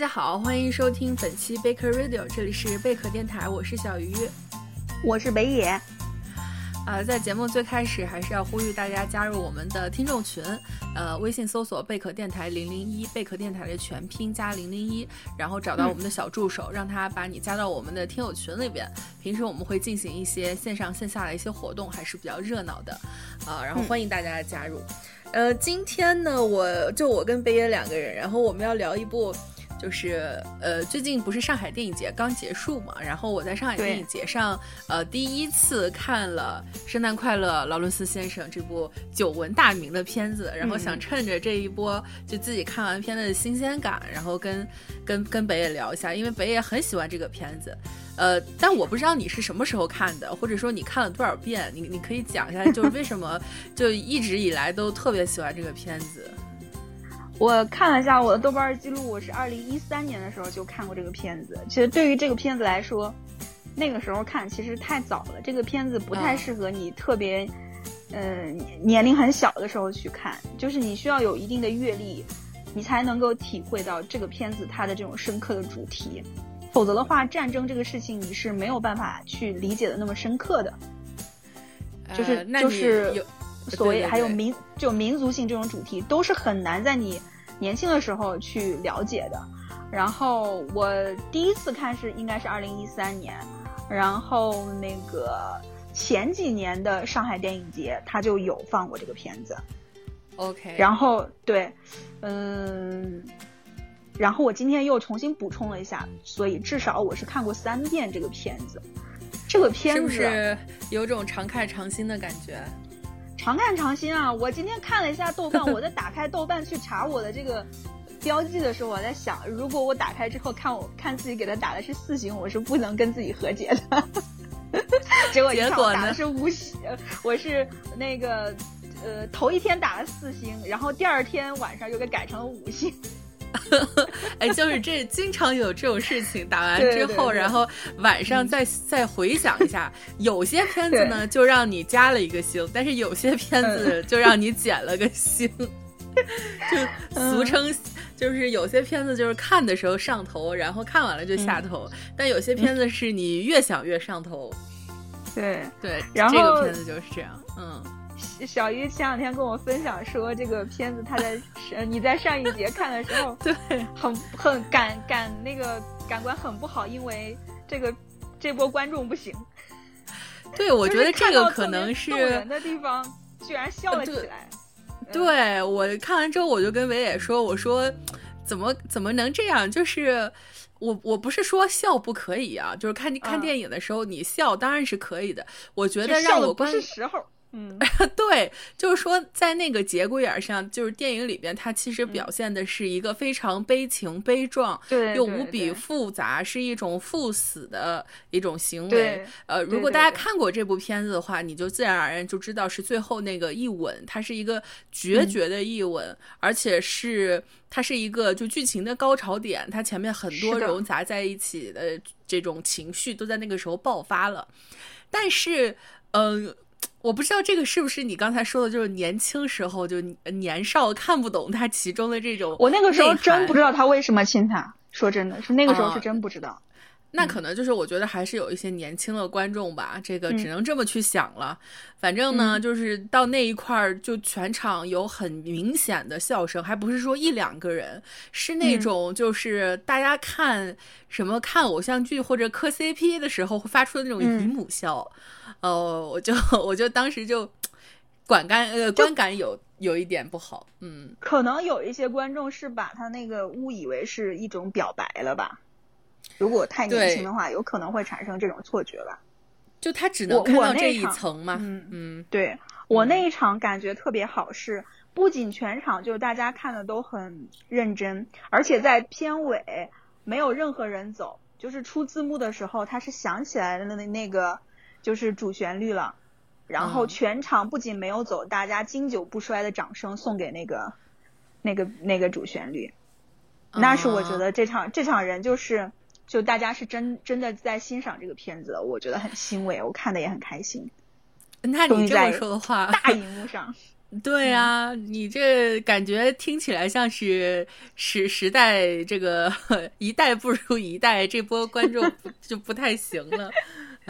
家好，欢迎收听本期贝壳 Radio，这里是贝壳电台，我是小鱼，我是北野。啊，在节目最开始还是要呼吁大家加入我们的听众群，呃，微信搜索贝壳电台零零一，贝壳电台的全拼加零零一，然后找到我们的小助手，让他把你加到我们的听友群里边。平时我们会进行一些线上线下的一些活动，还是比较热闹的，啊，然后欢迎大家的加入。呃，今天呢，我就我跟北野两个人，然后我们要聊一部。就是呃，最近不是上海电影节刚结束嘛，然后我在上海电影节上，呃，第一次看了《圣诞快乐，劳伦斯先生》这部久闻大名的片子，然后想趁着这一波就自己看完片的新鲜感，然后跟跟跟北野聊一下，因为北野很喜欢这个片子，呃，但我不知道你是什么时候看的，或者说你看了多少遍，你你可以讲一下，就是为什么就一直以来都特别喜欢这个片子。我看了一下我的豆瓣记录，我是二零一三年的时候就看过这个片子。其实对于这个片子来说，那个时候看其实太早了。这个片子不太适合你特别，呃，年龄很小的时候去看。就是你需要有一定的阅历，你才能够体会到这个片子它的这种深刻的主题。否则的话，战争这个事情你是没有办法去理解的那么深刻的。就是就是所谓还有民就民族性这种主题，都是很难在你。年轻的时候去了解的，然后我第一次看是应该是二零一三年，然后那个前几年的上海电影节他就有放过这个片子，OK，然后对，嗯，然后我今天又重新补充了一下，所以至少我是看过三遍这个片子，这个片子是不是有种常看常新的感觉？常看常新啊！我今天看了一下豆瓣，我在打开豆瓣去查我的这个标记的时候，我在想，如果我打开之后看我看自己给他打的是四星，我是不能跟自己和解的。结果结果打的是五星，我是那个呃头一天打了四星，然后第二天晚上又给改成了五星。哎，就是这经常有这种事情，打完之后，然后晚上再再回想一下，有些 片子呢就让你加了一个星，但是有些片子就让你减了个星，就俗称就是有些片子就是看的时候上头，然后看完了就下头，但有些片子是你越想越上头。对。对，然后这个片子就是这样，嗯。小鱼前两天跟我分享说，这个片子他在 你在上一节看的时候，对，很很感感那个感官很不好，因为这个这波观众不行。对，我觉得这个可能是人的地方，居然笑了起来。对我看完之后，我就跟伟野说：“我说怎么怎么能这样？就是我我不是说笑不可以啊，就是看看电影的时候你笑当然是可以的。我觉得让我不是时候。”嗯，对，就是说，在那个节骨眼上，就是电影里边，它其实表现的是一个非常悲情、悲壮，对，又无比复杂，是一种赴死的一种行为。呃，如果大家看过这部片子的话，你就自然而然就知道是最后那个一吻，它是一个决绝的一吻，而且是它是一个就剧情的高潮点，它前面很多融杂在一起的这种情绪都在那个时候爆发了。但是，嗯。我不知道这个是不是你刚才说的，就是年轻时候就年少看不懂他其中的这种。我那个时候真不知道他为什么亲他，说真的是那个时候是真不知道。那可能就是我觉得还是有一些年轻的观众吧，这个只能这么去想了。反正呢，就是到那一块儿，就全场有很明显的笑声，还不是说一两个人，是那种就是大家看什么看偶像剧或者磕 CP 的时候会发出的那种姨母笑。哦，我就我就当时就管感呃观感有有一点不好，嗯，可能有一些观众是把他那个误以为是一种表白了吧。如果太年轻的话，有可能会产生这种错觉吧。就他只能看到这一层嘛。嗯嗯，对我那一场感觉特别好，是不仅全场就是大家看的都很认真，而且在片尾没有任何人走，就是出字幕的时候，他是想起来的那那个就是主旋律了，然后全场不仅没有走，大家经久不衰的掌声送给那个那个那个主旋律，那是我觉得这场这场人就是。就大家是真真的在欣赏这个片子，我觉得很欣慰，我看的也很开心。那你这么说的话，大荧幕上，对啊，你这感觉听起来像是时时代这个 一代不如一代，这波观众就不太行了。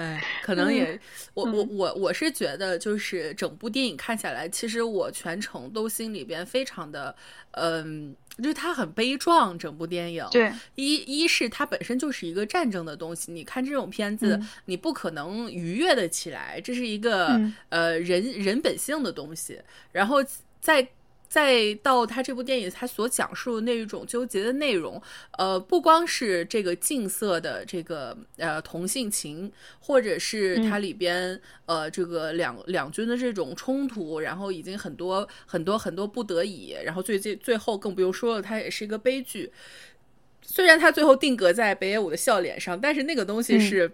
哎，可能也，我我我我是觉得，就是整部电影看下来，其实我全程都心里边非常的，嗯，就是它很悲壮。整部电影，对，一一是它本身就是一个战争的东西，你看这种片子，你不可能愉悦的起来，这是一个呃人人本性的东西。然后在。再到他这部电影，他所讲述的那一种纠结的内容，呃，不光是这个近色的这个呃同性情，或者是它里边呃这个两两军的这种冲突，然后已经很多很多很多不得已，然后最最最后更不用说了，它也是一个悲剧。虽然它最后定格在北野武的笑脸上，但是那个东西是。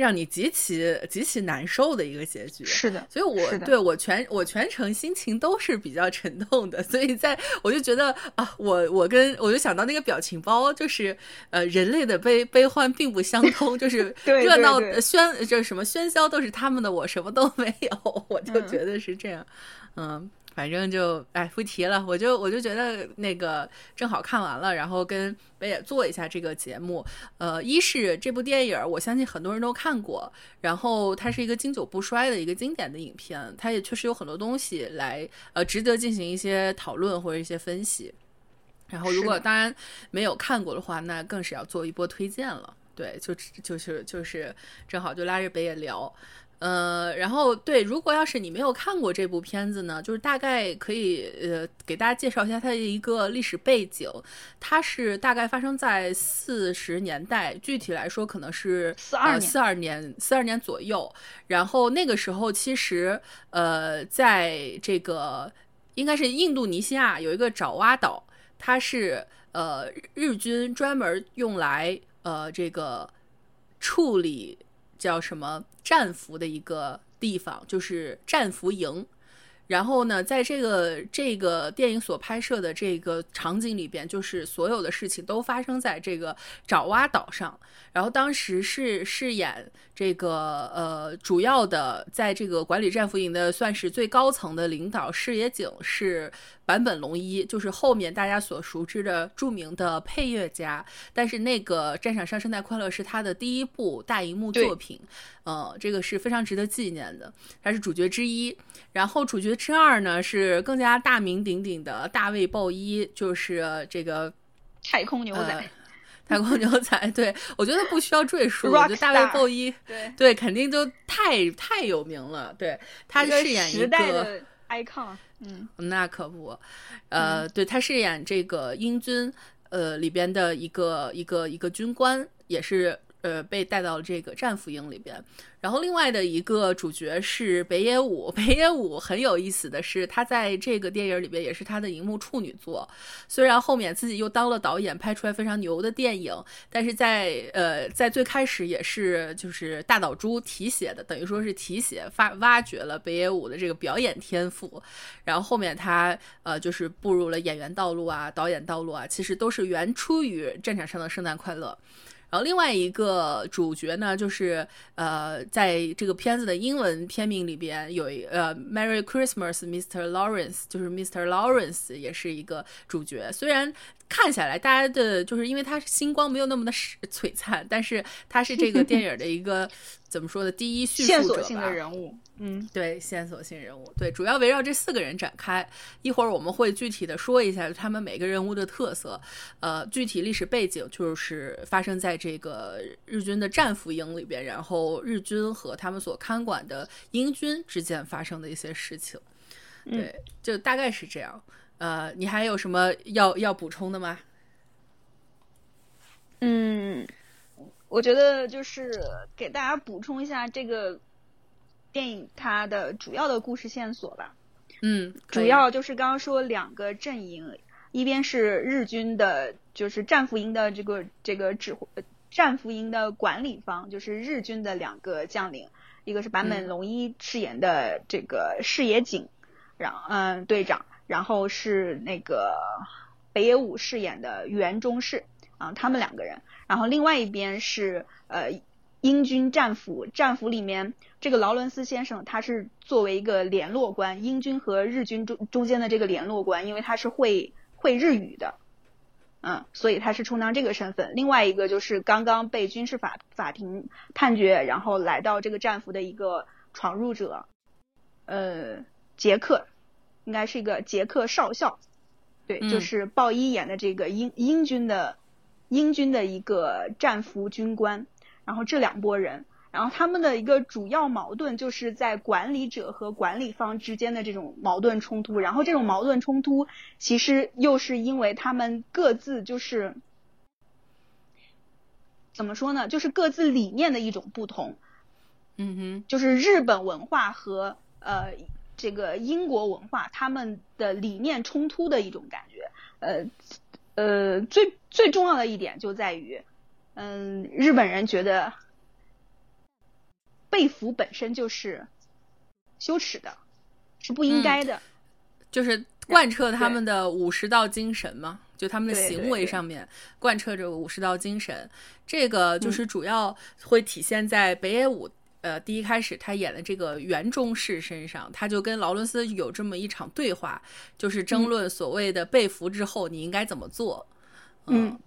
让你极其极其难受的一个结局，是的，所以我对我全我全程心情都是比较沉痛的，所以在我就觉得啊，我我跟我就想到那个表情包，就是呃，人类的悲悲欢并不相通，就是 热闹喧这什么喧嚣都是他们的，我什么都没有，我就觉得是这样，嗯。反正就哎不提了，我就我就觉得那个正好看完了，然后跟北野做一下这个节目。呃，一是这部电影，我相信很多人都看过，然后它是一个经久不衰的一个经典的影片，它也确实有很多东西来呃值得进行一些讨论或者一些分析。然后如果当然没有看过的话，那更是要做一波推荐了。对，就就是就是正好就拉着北野聊。呃，然后对，如果要是你没有看过这部片子呢，就是大概可以呃给大家介绍一下它的一个历史背景。它是大概发生在四十年代，具体来说可能是四二年四二年四二年左右。然后那个时候其实呃，在这个应该是印度尼西亚有一个爪哇岛，它是呃日军专门用来呃这个处理。叫什么战俘的一个地方，就是战俘营。然后呢，在这个这个电影所拍摄的这个场景里边，就是所有的事情都发生在这个爪哇岛上。然后当时是饰演这个呃主要的，在这个管理战俘营的算是最高层的领导视野井是坂本龙一，就是后面大家所熟知的著名的配乐家。但是那个《战场上圣诞快乐》是他的第一部大荧幕作品，呃，这个是非常值得纪念的。他是主角之一，然后主角之二呢是更加大名鼎鼎的大卫鲍伊，就是这个太空牛仔。太空牛仔，对我觉得不需要赘述，我觉得大卫鲍伊，对对，肯定就太太有名了。对他饰演一个 icon，嗯，那可不，呃，对他饰演这个英军，呃，里边的一个一个一个军官，也是呃被带到了这个战俘营里边。然后另外的一个主角是北野武，北野武很有意思的是，他在这个电影里边也是他的荧幕处女作。虽然后面自己又当了导演，拍出来非常牛的电影，但是在呃在最开始也是就是大岛猪提携的，等于说是提携发挖掘了北野武的这个表演天赋。然后后面他呃就是步入了演员道路啊，导演道路啊，其实都是原出于《战场上的圣诞快乐》。然后另外一个主角呢，就是呃，在这个片子的英文片名里边有一呃，Merry Christmas, Mr. Lawrence，就是 Mr. Lawrence 也是一个主角。虽然看下来大家的就是因为他星光没有那么的璀璨，但是他是这个电影的一个。怎么说的？第一叙述者性的人物，嗯，对，线索性人物，对，主要围绕这四个人展开。一会儿我们会具体的说一下他们每个人物的特色，呃，具体历史背景就是发生在这个日军的战俘营里边，然后日军和他们所看管的英军之间发生的一些事情。对，就大概是这样。呃，你还有什么要要补充的吗？嗯。我觉得就是给大家补充一下这个电影它的主要的故事线索吧。嗯，主要就是刚刚说两个阵营，一边是日军的，就是战俘营的这个这个指挥，战俘营的管理方，就是日军的两个将领，一个是坂本龙一饰演的这个矢野景，然嗯队长，然后是那个北野武饰演的原中士啊，他们两个人。然后另外一边是呃英军战俘，战俘里面这个劳伦斯先生他是作为一个联络官，英军和日军中中间的这个联络官，因为他是会会日语的，嗯，所以他是充当这个身份。另外一个就是刚刚被军事法法庭判决，然后来到这个战俘的一个闯入者，呃，杰克，应该是一个杰克少校，对，就是鲍伊演的这个英英军的英军的一个战俘军官。然后这两拨人，然后他们的一个主要矛盾就是在管理者和管理方之间的这种矛盾冲突。然后这种矛盾冲突其实又是因为他们各自就是怎么说呢？就是各自理念的一种不同。嗯哼，就是日本文化和呃这个英国文化他们的理念冲突的一种感觉。呃呃，最最重要的一点就在于。嗯，日本人觉得被俘本身就是羞耻的，是不应该的，就是贯彻他们的武士道精神嘛，就他们的行为上面贯彻着武士道精神。这个就是主要会体现在北野武呃第一开始他演的这个原中士身上，他就跟劳伦斯有这么一场对话，就是争论所谓的被俘之后你应该怎么做。嗯，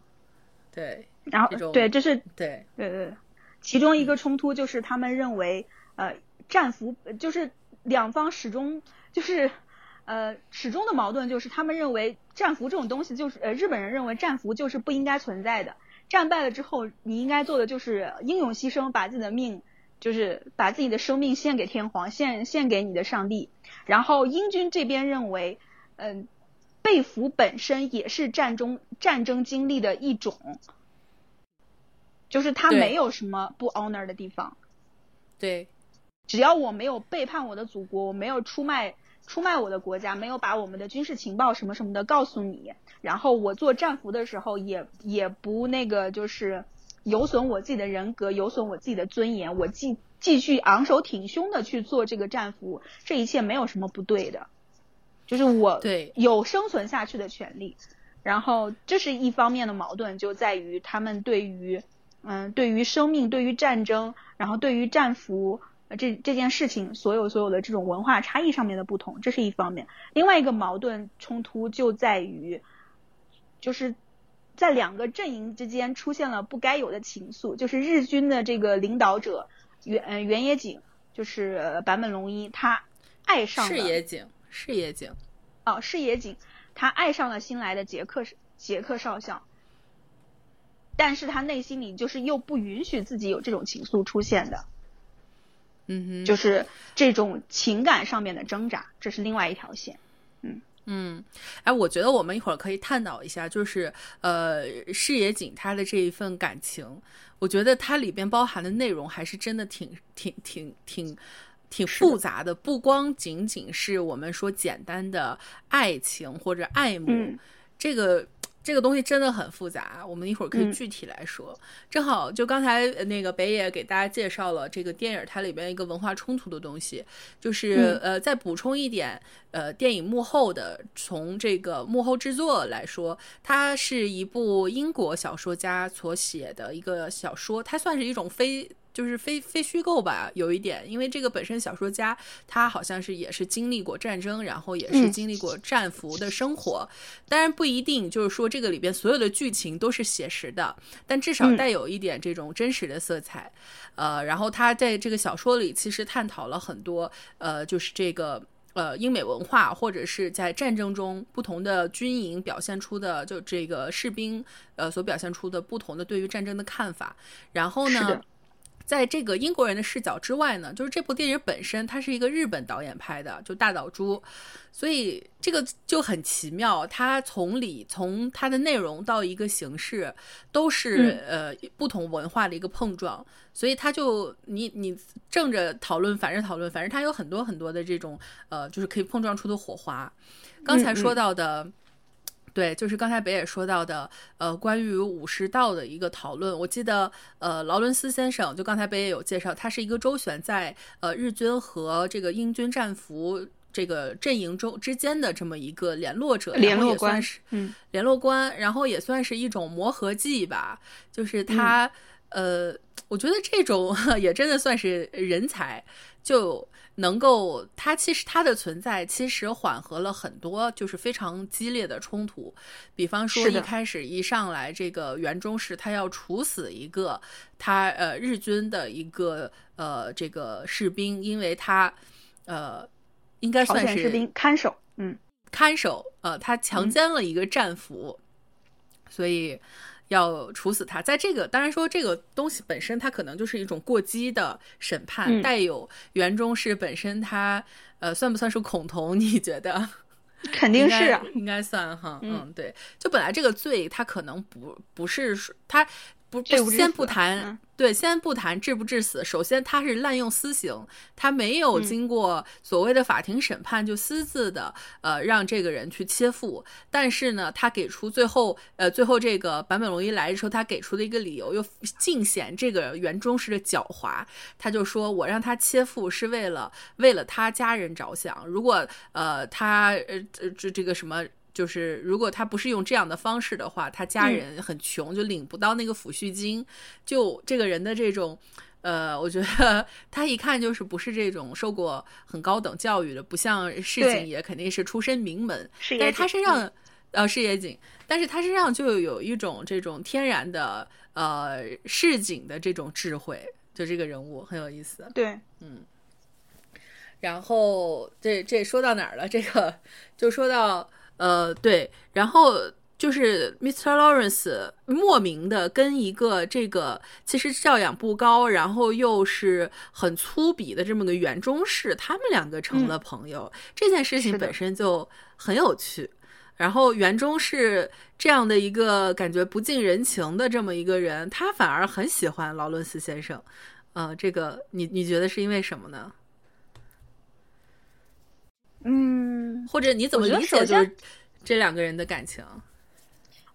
对。然后对，这是对对对，其中一个冲突就是他们认为，呃，战俘就是两方始终就是呃始终的矛盾就是他们认为战俘这种东西就是呃日本人认为战俘就是不应该存在的，战败了之后你应该做的就是英勇牺牲，把自己的命就是把自己的生命献给天皇，献献给你的上帝。然后英军这边认为，嗯，被俘本身也是战中战争经历的一种。就是他没有什么不 honor 的地方，对，只要我没有背叛我的祖国，我没有出卖出卖我的国家，没有把我们的军事情报什么什么的告诉你，然后我做战俘的时候也也不那个就是有损我自己的人格，有损我自己的尊严，我继继续昂首挺胸的去做这个战俘，这一切没有什么不对的，就是我对。有生存下去的权利，然后这是一方面的矛盾就在于他们对于。嗯，对于生命，对于战争，然后对于战俘，这这件事情，所有所有的这种文化差异上面的不同，这是一方面。另外一个矛盾冲突就在于，就是在两个阵营之间出现了不该有的情愫，就是日军的这个领导者原原野井，就是坂本龙一，他爱上了视野井，是野井，哦，是野井，他爱上了新来的杰克杰克少校。但是他内心里就是又不允许自己有这种情愫出现的，嗯哼，就是这种情感上面的挣扎，这是另外一条线，嗯嗯，哎，我觉得我们一会儿可以探讨一下，就是呃，视野景他的这一份感情，我觉得它里边包含的内容还是真的挺挺挺挺挺复杂的，不光仅仅是我们说简单的爱情或者爱慕，这个。这个东西真的很复杂，我们一会儿可以具体来说。正好就刚才那个北野给大家介绍了这个电影，它里边一个文化冲突的东西，就是呃，再补充一点，呃，电影幕后的，从这个幕后制作来说，它是一部英国小说家所写的一个小说，它算是一种非。就是非非虚构吧，有一点，因为这个本身小说家他好像是也是经历过战争，然后也是经历过战俘的生活，当然不一定就是说这个里边所有的剧情都是写实的，但至少带有一点这种真实的色彩。呃，然后他在这个小说里其实探讨了很多，呃，就是这个呃英美文化或者是在战争中不同的军营表现出的，就这个士兵呃所表现出的不同的对于战争的看法。然后呢？在这个英国人的视角之外呢，就是这部电影本身，它是一个日本导演拍的，就大岛渚，所以这个就很奇妙。它从里从它的内容到一个形式，都是呃不同文化的一个碰撞，所以它就你你正着讨论，反着讨论，反正它有很多很多的这种呃，就是可以碰撞出的火花。刚才说到的。对，就是刚才北野说到的，呃，关于武士道的一个讨论。我记得，呃，劳伦斯先生就刚才北野有介绍，他是一个周旋在呃日军和这个英军战俘这个阵营中之间的这么一个联络者，联络官，嗯，联络官，然后也算是一种磨合剂吧。就是他，呃，我觉得这种 也真的算是人才，就能够它其实它的存在其实缓和了很多就是非常激烈的冲突。比方说一开始一上来，这个袁中士他要处死一个他呃日军的一个呃这个士兵，因为他呃应该算是士兵看守，嗯。看守，呃，他强奸了一个战俘，所以要处死他。在这个，当然说这个东西本身，它可能就是一种过激的审判，带有袁中是本身他，呃，算不算是恐同？你觉得？肯定是，应该算哈。嗯，对，就本来这个罪，他可能不不是他。不，先不谈，对，先不谈致不致死。首先，他是滥用私刑，他没有经过所谓的法庭审判，就私自的呃让这个人去切腹。但是呢，他给出最后呃最后这个坂本龙一来的时候，他给出的一个理由又尽显这个袁中士的狡猾。他就说我让他切腹是为了为了他家人着想，如果呃他呃这这个什么。就是如果他不是用这样的方式的话，他家人很穷，就领不到那个抚恤金。就这个人的这种，呃，我觉得他一看就是不是这种受过很高等教育的，不像市井也肯定是出身名门。但是他身上，呃，事业井，但是他身上就有一种这种天然的呃市井的这种智慧。就这个人物很有意思。对，嗯。然后这这说到哪儿了？这个就说到。呃，对，然后就是 Mr. Lawrence 莫名的跟一个这个其实教养不高，然后又是很粗鄙的这么个园中士，他们两个成了朋友，这件事情本身就很有趣。然后园中士这样的一个感觉不近人情的这么一个人，他反而很喜欢劳伦斯先生。呃，这个你你觉得是因为什么呢？嗯，或者你怎么理解就是这两个人的感情？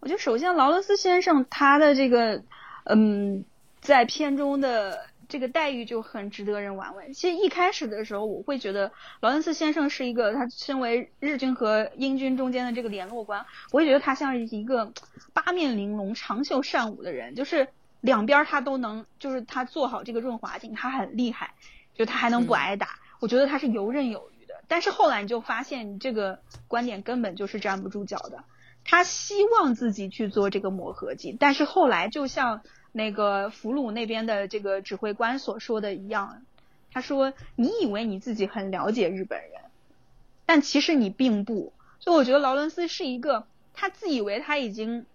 我觉得首先劳伦斯先生他的这个嗯，在片中的这个待遇就很值得人玩味。其实一开始的时候，我会觉得劳伦斯先生是一个他身为日军和英军中间的这个联络官，我会觉得他像是一个八面玲珑、长袖善舞的人，就是两边他都能，就是他做好这个润滑剂，他很厉害，就他还能不挨打。我觉得他是游刃有余。但是后来你就发现，你这个观点根本就是站不住脚的。他希望自己去做这个磨合剂，但是后来就像那个俘虏那边的这个指挥官所说的一样，他说：“你以为你自己很了解日本人，但其实你并不。”所以我觉得劳伦斯是一个，他自以为他已经。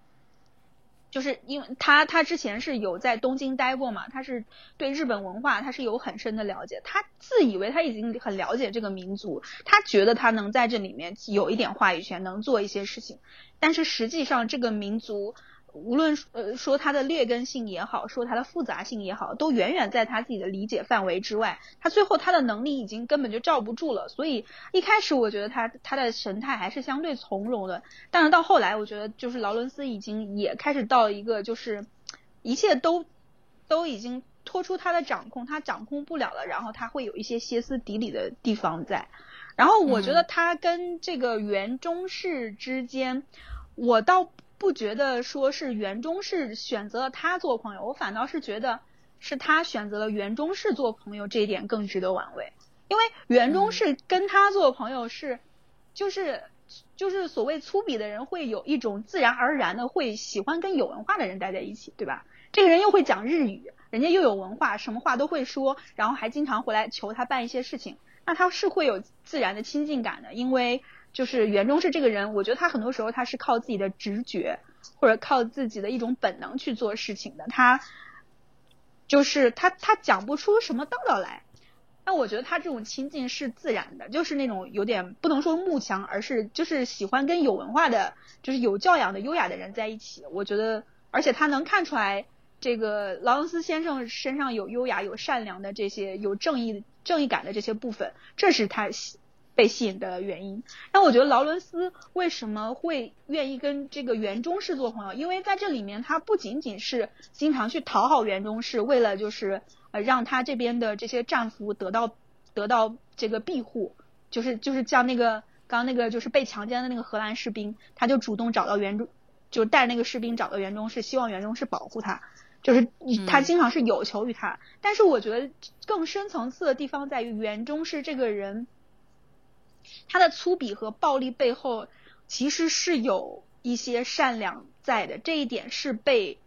就是因为他他之前是有在东京待过嘛，他是对日本文化他是有很深的了解，他自以为他已经很了解这个民族，他觉得他能在这里面有一点话语权，能做一些事情，但是实际上这个民族。无论呃说它的劣根性也好，说它的复杂性也好，都远远在他自己的理解范围之外。他最后他的能力已经根本就罩不住了，所以一开始我觉得他他的神态还是相对从容的。但是到后来，我觉得就是劳伦斯已经也开始到一个就是一切都都已经脱出他的掌控，他掌控不了了。然后他会有一些歇斯底里的地方在。然后我觉得他跟这个原中士之间，我倒。不觉得说是袁中是选择了他做朋友，我反倒是觉得是他选择了袁中士做朋友这一点更值得玩味，因为袁中士跟他做朋友是，就是就是所谓粗鄙的人会有一种自然而然的会喜欢跟有文化的人待在一起，对吧？这个人又会讲日语，人家又有文化，什么话都会说，然后还经常回来求他办一些事情，那他是会有自然的亲近感的，因为。就是袁中士这个人，我觉得他很多时候他是靠自己的直觉或者靠自己的一种本能去做事情的。他就是他他讲不出什么道道来，但我觉得他这种亲近是自然的，就是那种有点不能说慕强，而是就是喜欢跟有文化的、就是有教养的、优雅的人在一起。我觉得，而且他能看出来这个劳伦斯先生身上有优雅、有善良的这些有正义正义感的这些部分，这是他。被吸引的原因，那我觉得劳伦斯为什么会愿意跟这个袁中士做朋友？因为在这里面，他不仅仅是经常去讨好袁中士，为了就是呃让他这边的这些战俘得到得到这个庇护，就是就是像那个刚那个就是被强奸的那个荷兰士兵，他就主动找到袁中，就带那个士兵找到袁中士，希望袁中士保护他。就是他经常是有求于他。但是我觉得更深层次的地方在于袁中是这个人，他的粗鄙和暴力背后其实是有一些善良在的，这一点是被。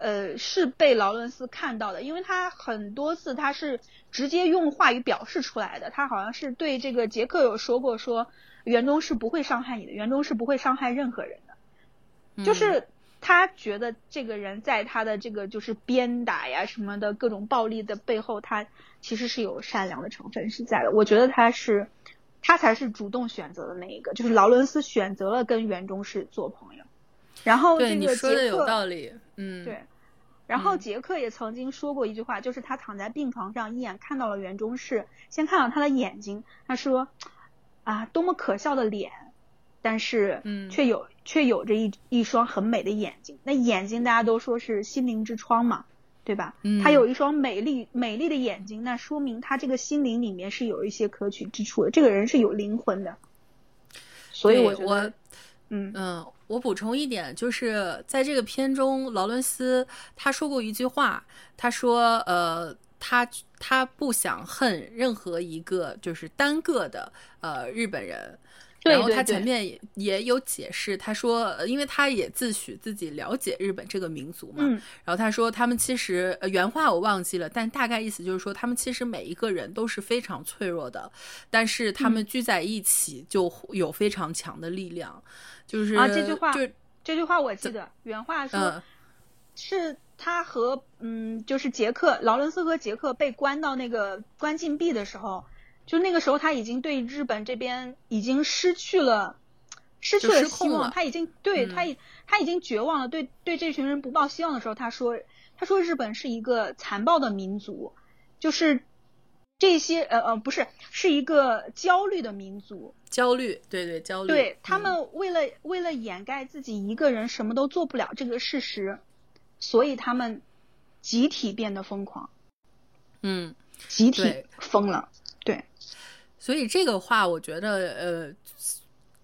呃，是被劳伦斯看到的，因为他很多次他是直接用话语表示出来的。他好像是对这个杰克有说过，说园中是不会伤害你的，园中是不会伤害任何人的。就是他觉得这个人在他的这个就是鞭打呀什么的各种暴力的背后，他其实是有善良的成分是在的。我觉得他是他才是主动选择的那一个，就是劳伦斯选择了跟袁中士做朋友。然后对你说的有道理，嗯，对。然后杰克也曾经说过一句话，就是他躺在病床上，一眼看到了袁中士，先看到他的眼睛，他说：“啊，多么可笑的脸，但是，嗯，却有却有着一一双很美的眼睛。那眼睛大家都说是心灵之窗嘛，对吧？嗯，他有一双美丽美丽的眼睛，那说明他这个心灵里面是有一些可取之处的。这个人是有灵魂的，所以我觉得，嗯嗯。我补充一点，就是在这个片中，劳伦斯他说过一句话，他说：“呃，他他不想恨任何一个就是单个的呃日本人。”然后他前面也也有解释，他说，因为他也自诩自己了解日本这个民族嘛，然后他说他们其实原话我忘记了，但大概意思就是说他们其实每一个人都是非常脆弱的，但是他们聚在一起就有非常强的力量。就是啊，这句话就这句话我记得原话说，是他和嗯，就是杰克劳伦斯和杰克被关到那个关禁闭的时候，就那个时候他已经对日本这边已经失去了失去了希望，他已经对他已他已经绝望了，对对这群人不抱希望的时候，他说他说日本是一个残暴的民族，就是。这些呃呃不是是一个焦虑的民族，焦虑，对对焦虑，对他们为了为了掩盖自己一个人什么都做不了这个事实，所以他们集体变得疯狂，嗯，集体疯了，对，所以这个话我觉得呃。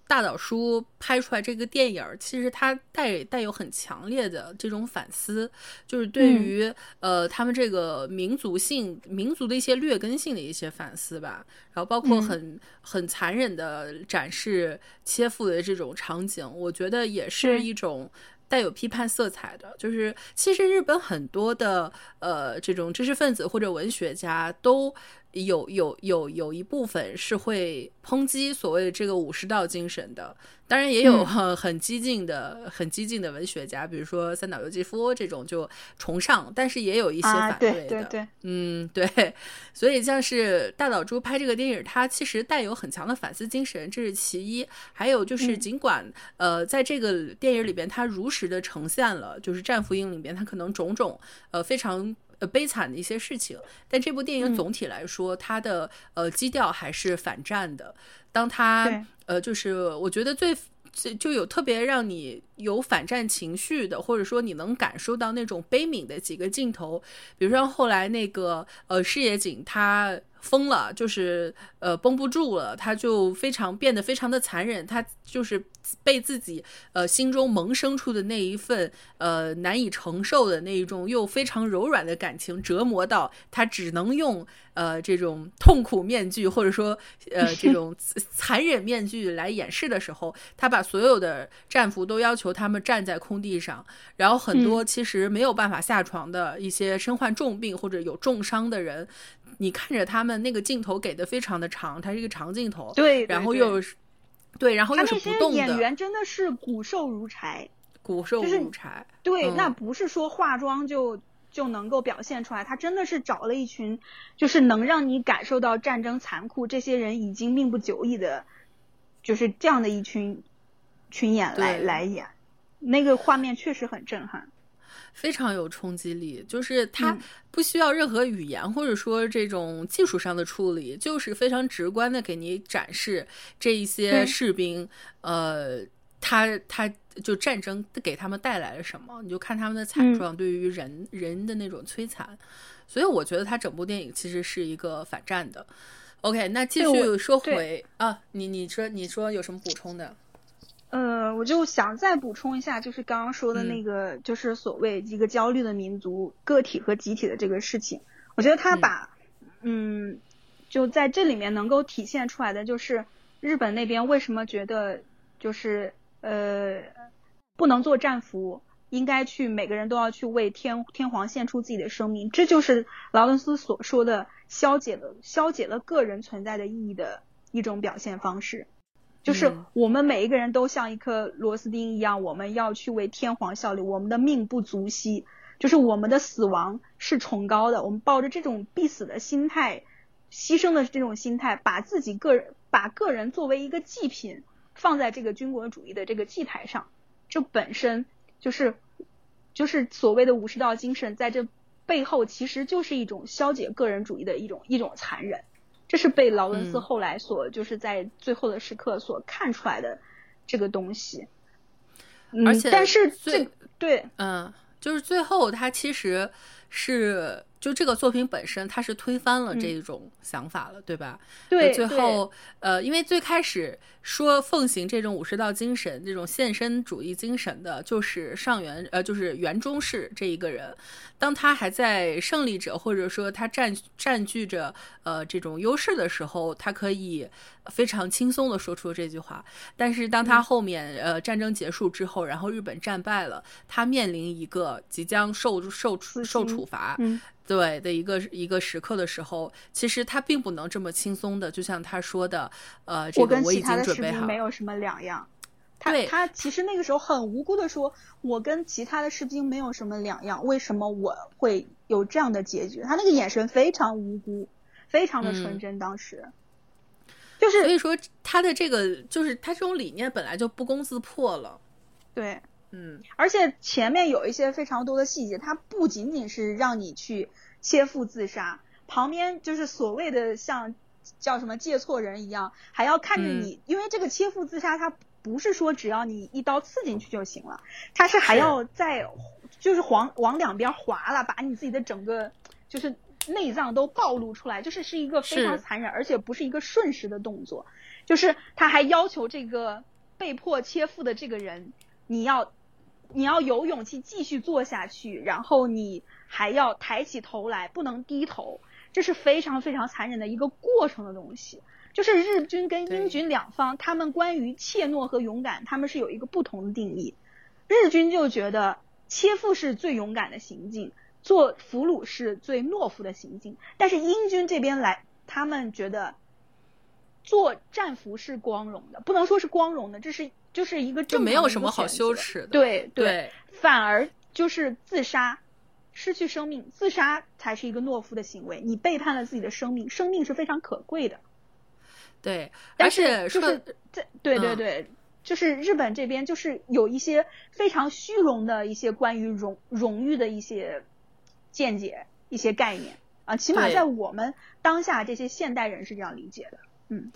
大岛叔拍出来这个电影，其实他带带有很强烈的这种反思，就是对于呃他们这个民族性、民族的一些劣根性的一些反思吧。然后包括很很残忍的展示切腹的这种场景，我觉得也是一种带有批判色彩的。就是其实日本很多的呃这种知识分子或者文学家都。有有有有一部分是会抨击所谓的这个武士道精神的，当然也有很很激进的、很激进的文学家，比如说三岛由纪夫这种就崇尚，但是也有一些反对的。对对对，嗯，对。所以像是大岛渚拍这个电影，它其实带有很强的反思精神，这是其一。还有就是，尽管呃，在这个电影里边，它如实的呈现了，就是战俘营里边，它可能种种呃非常。呃，悲惨的一些事情，但这部电影总体来说，它的呃基调还是反战的。当它呃，就是我觉得最就有特别让你有反战情绪的，或者说你能感受到那种悲悯的几个镜头，比如说后来那个呃视野井他。疯了，就是呃绷不住了，他就非常变得非常的残忍，他就是被自己呃心中萌生出的那一份呃难以承受的那一种又非常柔软的感情折磨到他只能用呃这种痛苦面具或者说呃这种 残忍面具来掩饰的时候，他把所有的战俘都要求他们站在空地上，然后很多其实没有办法下床的一些身患重病或者有重伤的人。你看着他们那个镜头给的非常的长，它是一个长镜头，对，然后又是，对，然后又是不动的。演员真的是骨瘦如柴，骨瘦如柴。对，那不是说化妆就就能够表现出来，他真的是找了一群，就是能让你感受到战争残酷，这些人已经命不久矣的，就是这样的一群群演来来演，那个画面确实很震撼。非常有冲击力，就是它不需要任何语言或者说这种技术上的处理，就是非常直观的给你展示这一些士兵，呃，他他就战争给他们带来了什么，你就看他们的惨状对于人人的那种摧残，所以我觉得他整部电影其实是一个反战的。OK，那继续说回啊，你你说你说有什么补充的？呃，我就想再补充一下，就是刚刚说的那个，就是所谓一个焦虑的民族个体和集体的这个事情。我觉得他把，嗯，就在这里面能够体现出来的，就是日本那边为什么觉得就是呃不能做战俘，应该去每个人都要去为天天皇献出自己的生命，这就是劳伦斯所说的消解了消解了个人存在的意义的一种表现方式。就是我们每一个人都像一颗螺丝钉一样，我们要去为天皇效力，我们的命不足惜，就是我们的死亡是崇高的。我们抱着这种必死的心态，牺牲的这种心态，把自己个人把个人作为一个祭品放在这个军国主义的这个祭台上，这本身就是就是所谓的武士道精神，在这背后其实就是一种消解个人主义的一种一种残忍。这是被劳伦斯后来所就是在最后的时刻所看出来的这个东西，而且但是最对，嗯，就是最后他其实是。就这个作品本身，它是推翻了这一种想法了，对吧？对。最后，呃，因为最开始说奉行这种武士道精神、这种献身主义精神的，就是上元，呃，就是元忠士这一个人。当他还在胜利者，或者说他占占据着呃这种优势的时候，他可以非常轻松的说出这句话。但是当他后面呃战争结束之后，然后日本战败了，他面临一个即将受受受处罚。对的一个一个时刻的时候，其实他并不能这么轻松的，就像他说的，呃，这个我已经准备好，没有什么两样。他他其实那个时候很无辜的说，我跟其他的士兵没有什么两样，为什么我会有这样的结局？他那个眼神非常无辜，非常的纯真。当时就是所以说他的这个就是他这种理念本来就不攻自破了，对。嗯，而且前面有一些非常多的细节，它不仅仅是让你去切腹自杀，旁边就是所谓的像叫什么借错人一样，还要看着你，因为这个切腹自杀，它不是。说只要你一刀刺进去就行了，它是。还要在就是。往往两边划了，把你自己的整个就是内脏都暴露出来，就是是一个非常残忍，而且不是一个瞬时的动作，就是他还要求这个被迫切腹的这个人，你要。你要有勇气继续做下去，然后你还要抬起头来，不能低头，这是非常非常残忍的一个过程的东西。就是日军跟英军两方，他们关于怯懦和勇敢，他们是有一个不同的定义。日军就觉得切腹是最勇敢的行径，做俘虏是最懦夫的行径。但是英军这边来，他们觉得做战俘是光荣的，不能说是光荣的，这是。就是一个就没有什么好羞耻的，对对，反而就是自杀，失去生命，自杀才是一个懦夫的行为。你背叛了自己的生命，生命是非常可贵的。对，但是就是在对对对，就是日本这边就是有一些非常虚荣的一些关于荣荣誉的一些见解、一些概念啊，起码在我们当下这些现代人是这样理解的，嗯。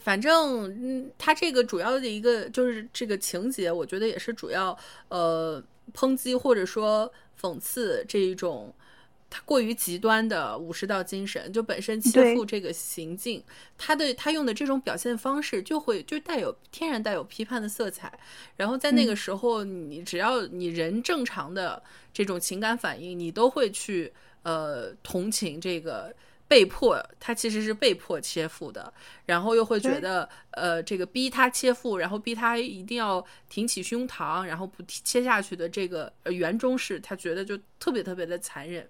反正，嗯，他这个主要的一个就是这个情节，我觉得也是主要呃抨击或者说讽刺这一种他过于极端的武士道精神，就本身切腹这个行径，他的他用的这种表现方式就会就带有天然带有批判的色彩。然后在那个时候，你只要你人正常的这种情感反应，你都会去呃同情这个。被迫，他其实是被迫切腹的，然后又会觉得，呃，这个逼他切腹，然后逼他一定要挺起胸膛，然后不切下去的这个圆中式，他觉得就特别特别的残忍。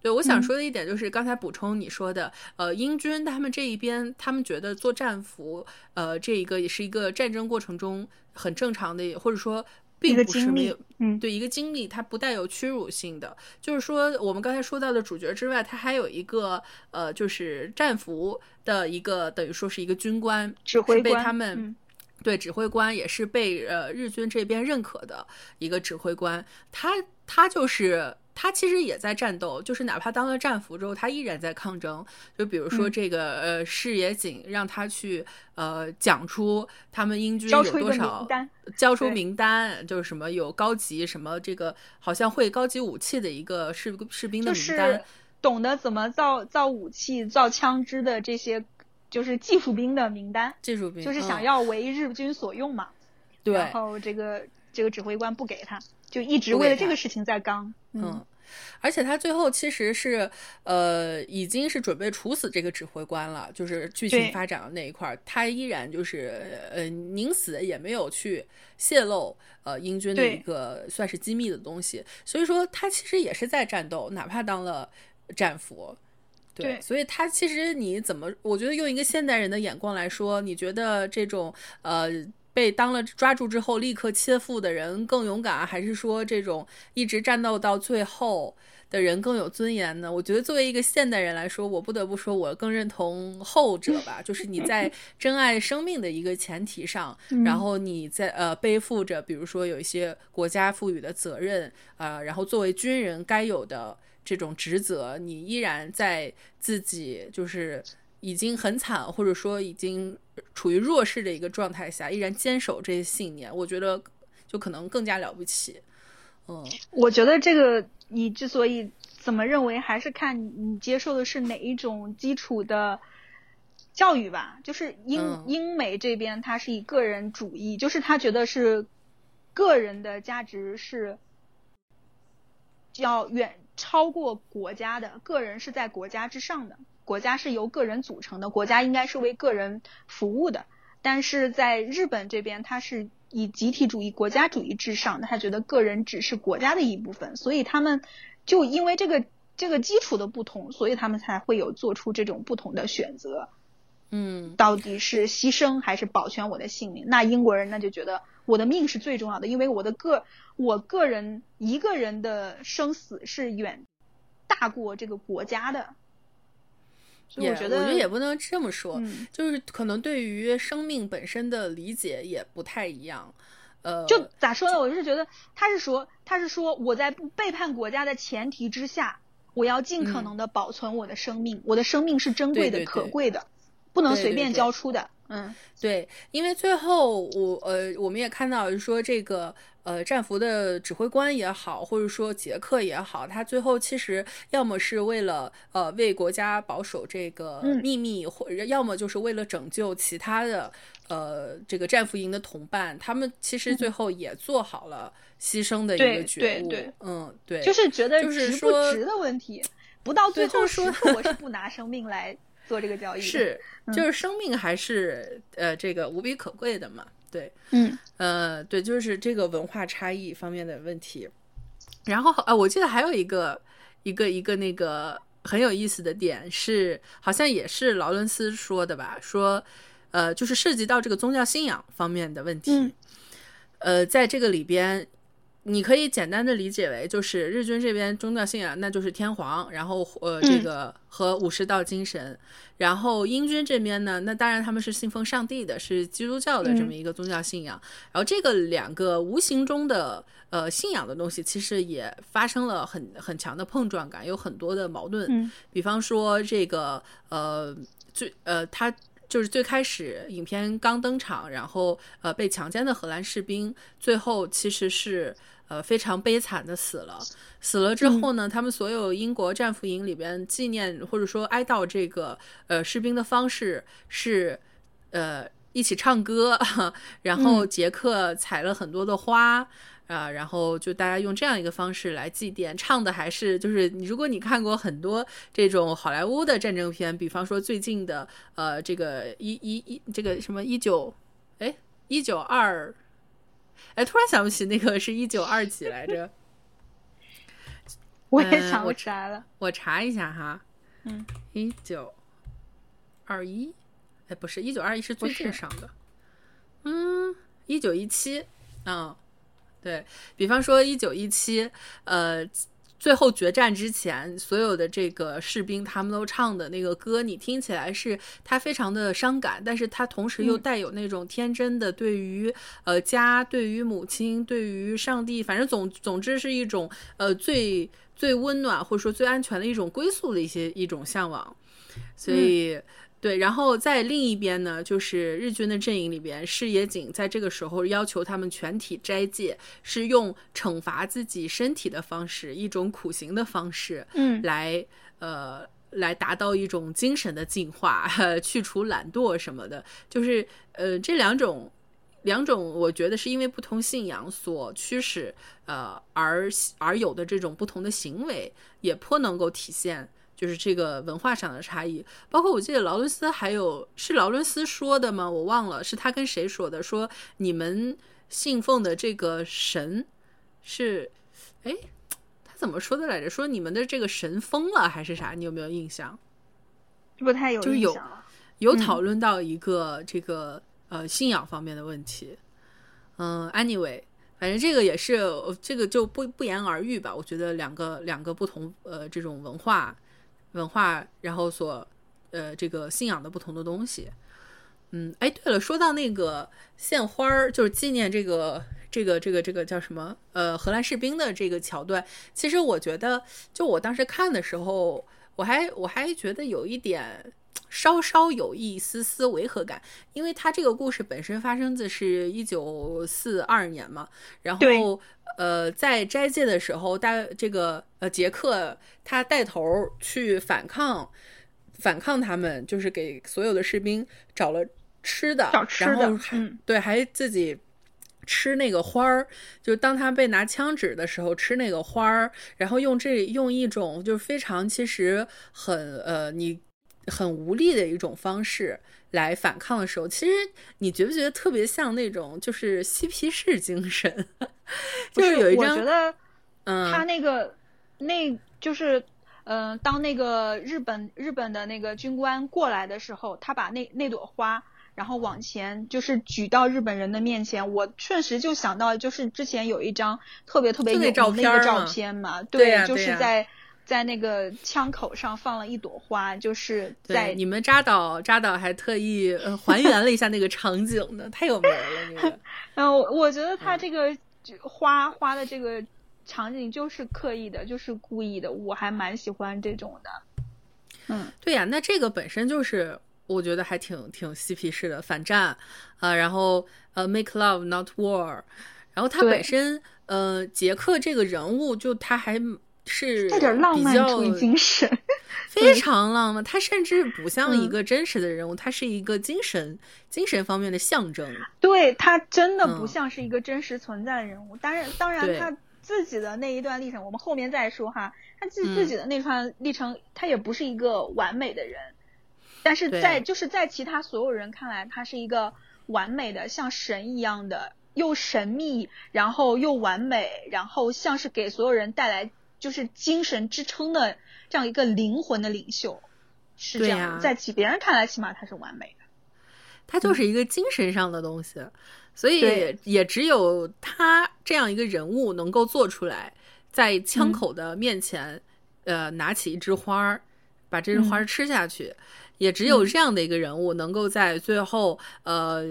对我想说的一点就是，刚才补充你说的，呃，英军他们这一边，他们觉得做战俘，呃，这一个也是一个战争过程中很正常的，或者说。并不是没有，嗯，对一个经历，它不带有屈辱性的。就是说，我们刚才说到的主角之外，他还有一个呃，就是战俘的一个，等于说是一个军官，指挥官，被他们对指挥官也是被呃日军这边认可的一个指挥官。他他就是。他其实也在战斗，就是哪怕当了战俘之后，他依然在抗争。就比如说这个呃，视野井让他去呃讲出他们英军有多少，交出名单，就是什么有高级什么这个好像会高级武器的一个士士兵的名单，懂得怎么造造武器、造枪支的这些就是技术兵的名单，技术兵就是想要为日军所用嘛。对然后这个这个指挥官不给他，就一直为了这个事情在刚。嗯。而且他最后其实是，呃，已经是准备处死这个指挥官了。就是剧情发展的那一块儿，他依然就是，呃，宁死也没有去泄露，呃，英军的一个算是机密的东西。所以说，他其实也是在战斗，哪怕当了战俘。对，所以他其实你怎么，我觉得用一个现代人的眼光来说，你觉得这种，呃。被当了抓住之后立刻切腹的人更勇敢，还是说这种一直战斗到最后的人更有尊严呢？我觉得作为一个现代人来说，我不得不说，我更认同后者吧。就是你在 珍爱生命的一个前提上，然后你在呃背负着，比如说有一些国家赋予的责任啊，然后作为军人该有的这种职责，你依然在自己就是。已经很惨，或者说已经处于弱势的一个状态下，依然坚守这些信念，我觉得就可能更加了不起。嗯，我觉得这个你之所以怎么认为，还是看你接受的是哪一种基础的教育吧。就是英英美这边，他是以个人主义，就是他觉得是个人的价值是要远超过国家的，个人是在国家之上的。国家是由个人组成的，国家应该是为个人服务的。但是在日本这边，他是以集体主义、国家主义至上的，他觉得个人只是国家的一部分，所以他们就因为这个这个基础的不同，所以他们才会有做出这种不同的选择。嗯，到底是牺牲还是保全我的性命？那英国人那就觉得我的命是最重要的，因为我的个我个人一个人的生死是远大过这个国家的。也我觉得也不能这么说，就是可能对于生命本身的理解也不太一样。呃，就咋说呢？我就是觉得他是说，他是说我在不背叛国家的前提之下，我要尽可能的保存我的生命，我的生命是珍贵的、可贵的，不能随便交出的。嗯，对，因为最后我呃，我们也看到说这个。呃，战俘的指挥官也好，或者说杰克也好，他最后其实要么是为了呃为国家保守这个秘密，或要么就是为了拯救其他的呃这个战俘营的同伴，他们其实最后也做好了牺牲的一个觉悟。嗯，对，就是觉得值不值的问题，不到最后时刻，我是不拿生命来做这个交易。是，就是生命还是呃这个无比可贵的嘛。对，嗯，呃，对，就是这个文化差异方面的问题。然后，呃，我记得还有一个一个一个那个很有意思的点是，好像也是劳伦斯说的吧？说，呃，就是涉及到这个宗教信仰方面的问题。呃，在这个里边。你可以简单的理解为，就是日军这边宗教信仰，那就是天皇，然后呃这个和武士道精神，然后英军这边呢，那当然他们是信奉上帝的，是基督教的这么一个宗教信仰，然后这个两个无形中的呃信仰的东西，其实也发生了很很强的碰撞感，有很多的矛盾，比方说这个呃最呃他就是最开始影片刚登场，然后呃被强奸的荷兰士兵，最后其实是。呃，非常悲惨的死了。死了之后呢，他们所有英国战俘营里边纪念或者说哀悼这个呃士兵的方式是，呃，一起唱歌，然后杰克采了很多的花啊，然后就大家用这样一个方式来祭奠。唱的还是就是你，如果你看过很多这种好莱坞的战争片，比方说最近的呃这个一一一这个什么一九哎一九二。哎，突然想不起那个是一九二几来着，我也想不起来了。我查一下哈，嗯，一九二一，哎，不是一九二一是最近上的，嗯，一九一七，嗯，对比方说一九一七，呃。最后决战之前，所有的这个士兵他们都唱的那个歌，你听起来是他非常的伤感，但是他同时又带有那种天真的对于呃家、对于母亲、对于上帝，反正总总之是一种呃最最温暖或者说最安全的一种归宿的一些一种向往，所以。对，然后在另一边呢，就是日军的阵营里边，视野井在这个时候要求他们全体斋戒，是用惩罚自己身体的方式，一种苦行的方式，嗯，来呃来达到一种精神的净化，去除懒惰什么的，就是呃这两种两种，我觉得是因为不同信仰所驱使，呃，而而有的这种不同的行为，也颇能够体现，就是这个文化上的差异。包括我记得劳伦斯还有是劳伦斯说的吗？我忘了是他跟谁说的，说你们信奉的这个神是，哎，他怎么说的来着？说你们的这个神疯了还是啥？你有没有印象？不太有就是有有讨论到一个这个。呃，信仰方面的问题，嗯，anyway，反正这个也是，这个就不不言而喻吧。我觉得两个两个不同呃这种文化文化，然后所呃这个信仰的不同的东西，嗯，哎，对了，说到那个献花儿，就是纪念这个这个这个这个叫什么呃荷兰士兵的这个桥段，其实我觉得，就我当时看的时候，我还我还觉得有一点。稍稍有一丝丝违和感，因为他这个故事本身发生自是一九四二年嘛，然后呃，在斋戒的时候，大这个呃杰克他带头去反抗，反抗他们，就是给所有的士兵找了吃的，然后对，还自己吃那个花儿，就当他被拿枪指的时候吃那个花儿，然后用这用一种就是非常其实很呃你。很无力的一种方式来反抗的时候，其实你觉不觉得特别像那种就是嬉皮士精神？就是有一张，我觉得，嗯，他那个，那就是，嗯，当那个日本日本的那个军官过来的时候，他把那那朵花，然后往前就是举到日本人的面前，我确实就想到，就是之前有一张特别特别有名的照片嘛，对，就是在。在那个枪口上放了一朵花，就是在你们扎导扎导还特意还原了一下那个场景呢，太有名了那个。嗯，我我觉得他这个花花的这个场景就是刻意的，就是故意的，我还蛮喜欢这种的。嗯，对呀，那这个本身就是我觉得还挺挺嬉皮士的反战啊，然后呃，make love not war，然后他本身呃，杰克这个人物就他还。是带点浪漫主义精神，非常浪漫。他甚至不像一个真实的人物，他是一个精神精神方面的象征。对他真的不像是一个真实存在的人物。当然，当然他自己的那一段历程，我们后面再说哈。他自自己的那段历程，他也不是一个完美的人，但是在就是在其他所有人看来，他是一个完美的，像神一样的，又神秘，然后又完美，然后像是给所有人带来。就是精神支撑的这样一个灵魂的领袖，是这样，在其别人看来，起码他是完美的。他就是一个精神上的东西，所以也只有他这样一个人物能够做出来，在枪口的面前，呃，拿起一枝花儿，把这枝花儿吃下去。也只有这样的一个人物，能够在最后，呃，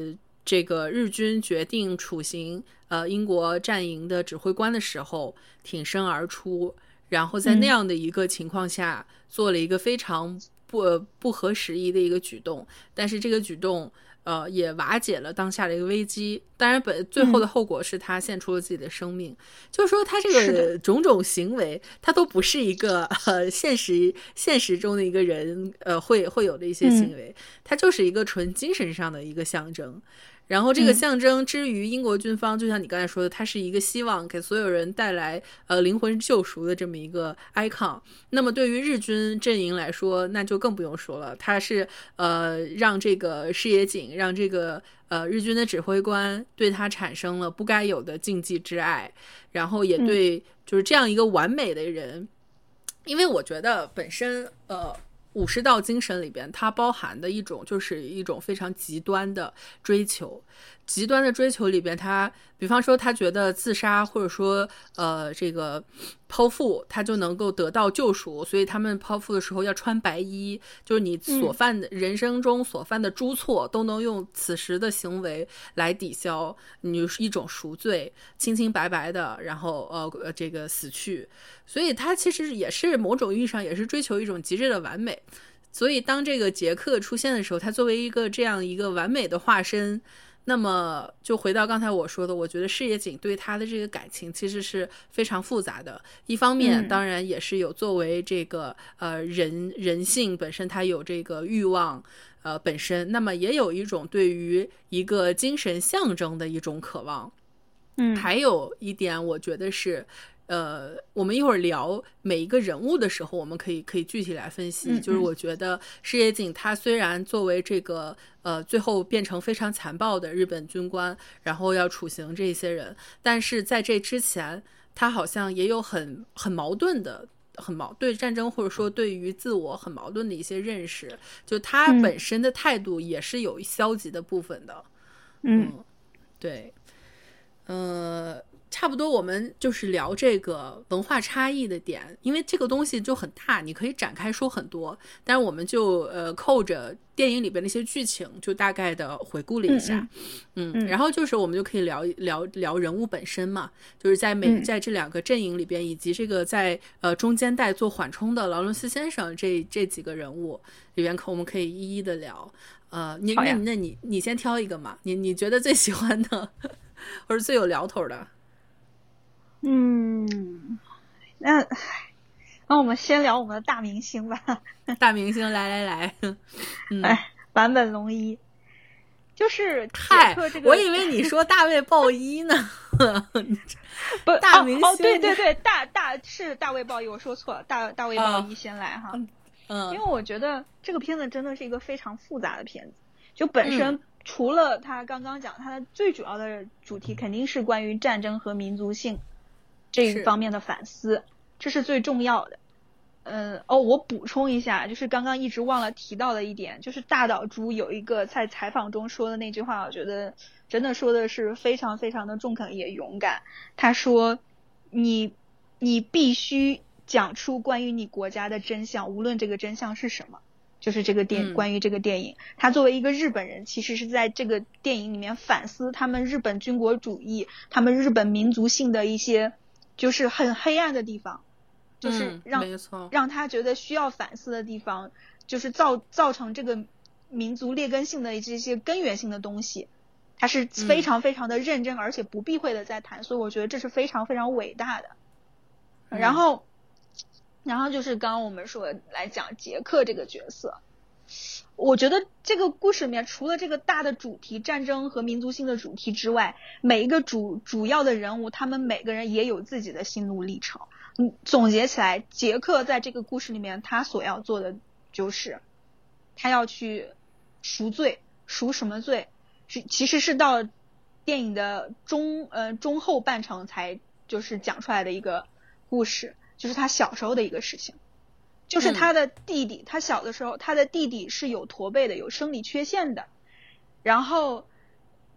这个日军决定处刑呃英国战营的指挥官的时候，挺身而出。然后在那样的一个情况下，做了一个非常不不合时宜的一个举动，但是这个举动，呃，也瓦解了当下的一个危机。当然，本最后的后果是他献出了自己的生命。就是说，他这个种种行为，他都不是一个呃现实现实中的一个人呃会会有的一些行为，他就是一个纯精神上的一个象征。然后这个象征之于英国军方，就像你刚才说的，它是一个希望给所有人带来呃灵魂救赎的这么一个 icon。那么对于日军阵营来说，那就更不用说了，它是呃让这个视野井，让这个呃日军的指挥官对他产生了不该有的禁忌之爱，然后也对就是这样一个完美的人，因为我觉得本身呃。武士道精神里边，它包含的一种就是一种非常极端的追求。极端的追求里边，他比方说，他觉得自杀或者说呃这个剖腹，他就能够得到救赎，所以他们剖腹的时候要穿白衣，就是你所犯的人生中所犯的诸错，都能用此时的行为来抵消，你是一种赎罪，清清白白的，然后呃这个死去，所以他其实也是某种意义上也是追求一种极致的完美。所以当这个杰克出现的时候，他作为一个这样一个完美的化身。那么就回到刚才我说的，我觉得事业井对他的这个感情其实是非常复杂的。一方面，当然也是有作为这个呃人人性本身，他有这个欲望呃本身，那么也有一种对于一个精神象征的一种渴望。嗯，还有一点，我觉得是。呃，我们一会儿聊每一个人物的时候，我们可以可以具体来分析。就是我觉得矢野井他虽然作为这个呃最后变成非常残暴的日本军官，然后要处刑这些人，但是在这之前，他好像也有很很矛盾的、很矛对战争或者说对于自我很矛盾的一些认识。就他本身的态度也是有消极的部分的。嗯，对，呃。差不多，我们就是聊这个文化差异的点，因为这个东西就很大，你可以展开说很多。但是我们就呃扣着电影里边那些剧情，就大概的回顾了一下，嗯，然后就是我们就可以聊聊聊人物本身嘛，就是在每在这两个阵营里边，以及这个在呃中间带做缓冲的劳伦斯先生这这几个人物里边，可我们可以一一的聊。呃，你那那你你先挑一个嘛，你你觉得最喜欢的 或者最有聊头的？嗯，那那我们先聊我们的大明星吧。大明星，来来来，哎，坂本龙一，就是嗨，这个，我以为你说大卫鲍伊呢。不，大明星，哦，对对 对，大大是大卫鲍伊，我说错了，大大卫鲍伊先来哈。嗯，因为我觉得这个片子真的是一个非常复杂的片子，就本身除了他刚刚讲，他的最主要的主题肯定是关于战争和民族性。这一方面的反思，这是最重要的。嗯，哦，我补充一下，就是刚刚一直忘了提到的一点，就是大岛猪有一个在采访中说的那句话，我觉得真的说的是非常非常的中肯也勇敢。他说：“你你必须讲出关于你国家的真相，无论这个真相是什么。”就是这个电关于这个电影，他作为一个日本人，其实是在这个电影里面反思他们日本军国主义、他们日本民族性的一些。就是很黑暗的地方，就是让让他觉得需要反思的地方，就是造造成这个民族劣根性的这些根源性的东西，他是非常非常的认真而且不避讳的在谈，所以我觉得这是非常非常伟大的。然后，然后就是刚刚我们说来讲杰克这个角色。我觉得这个故事里面，除了这个大的主题战争和民族性的主题之外，每一个主主要的人物，他们每个人也有自己的心路历程。嗯，总结起来，杰克在这个故事里面，他所要做的就是，他要去赎罪，赎什么罪？是其实是到电影的中呃中后半程才就是讲出来的一个故事，就是他小时候的一个事情。就是他的弟弟，他小的时候，他的弟弟是有驼背的，有生理缺陷的，然后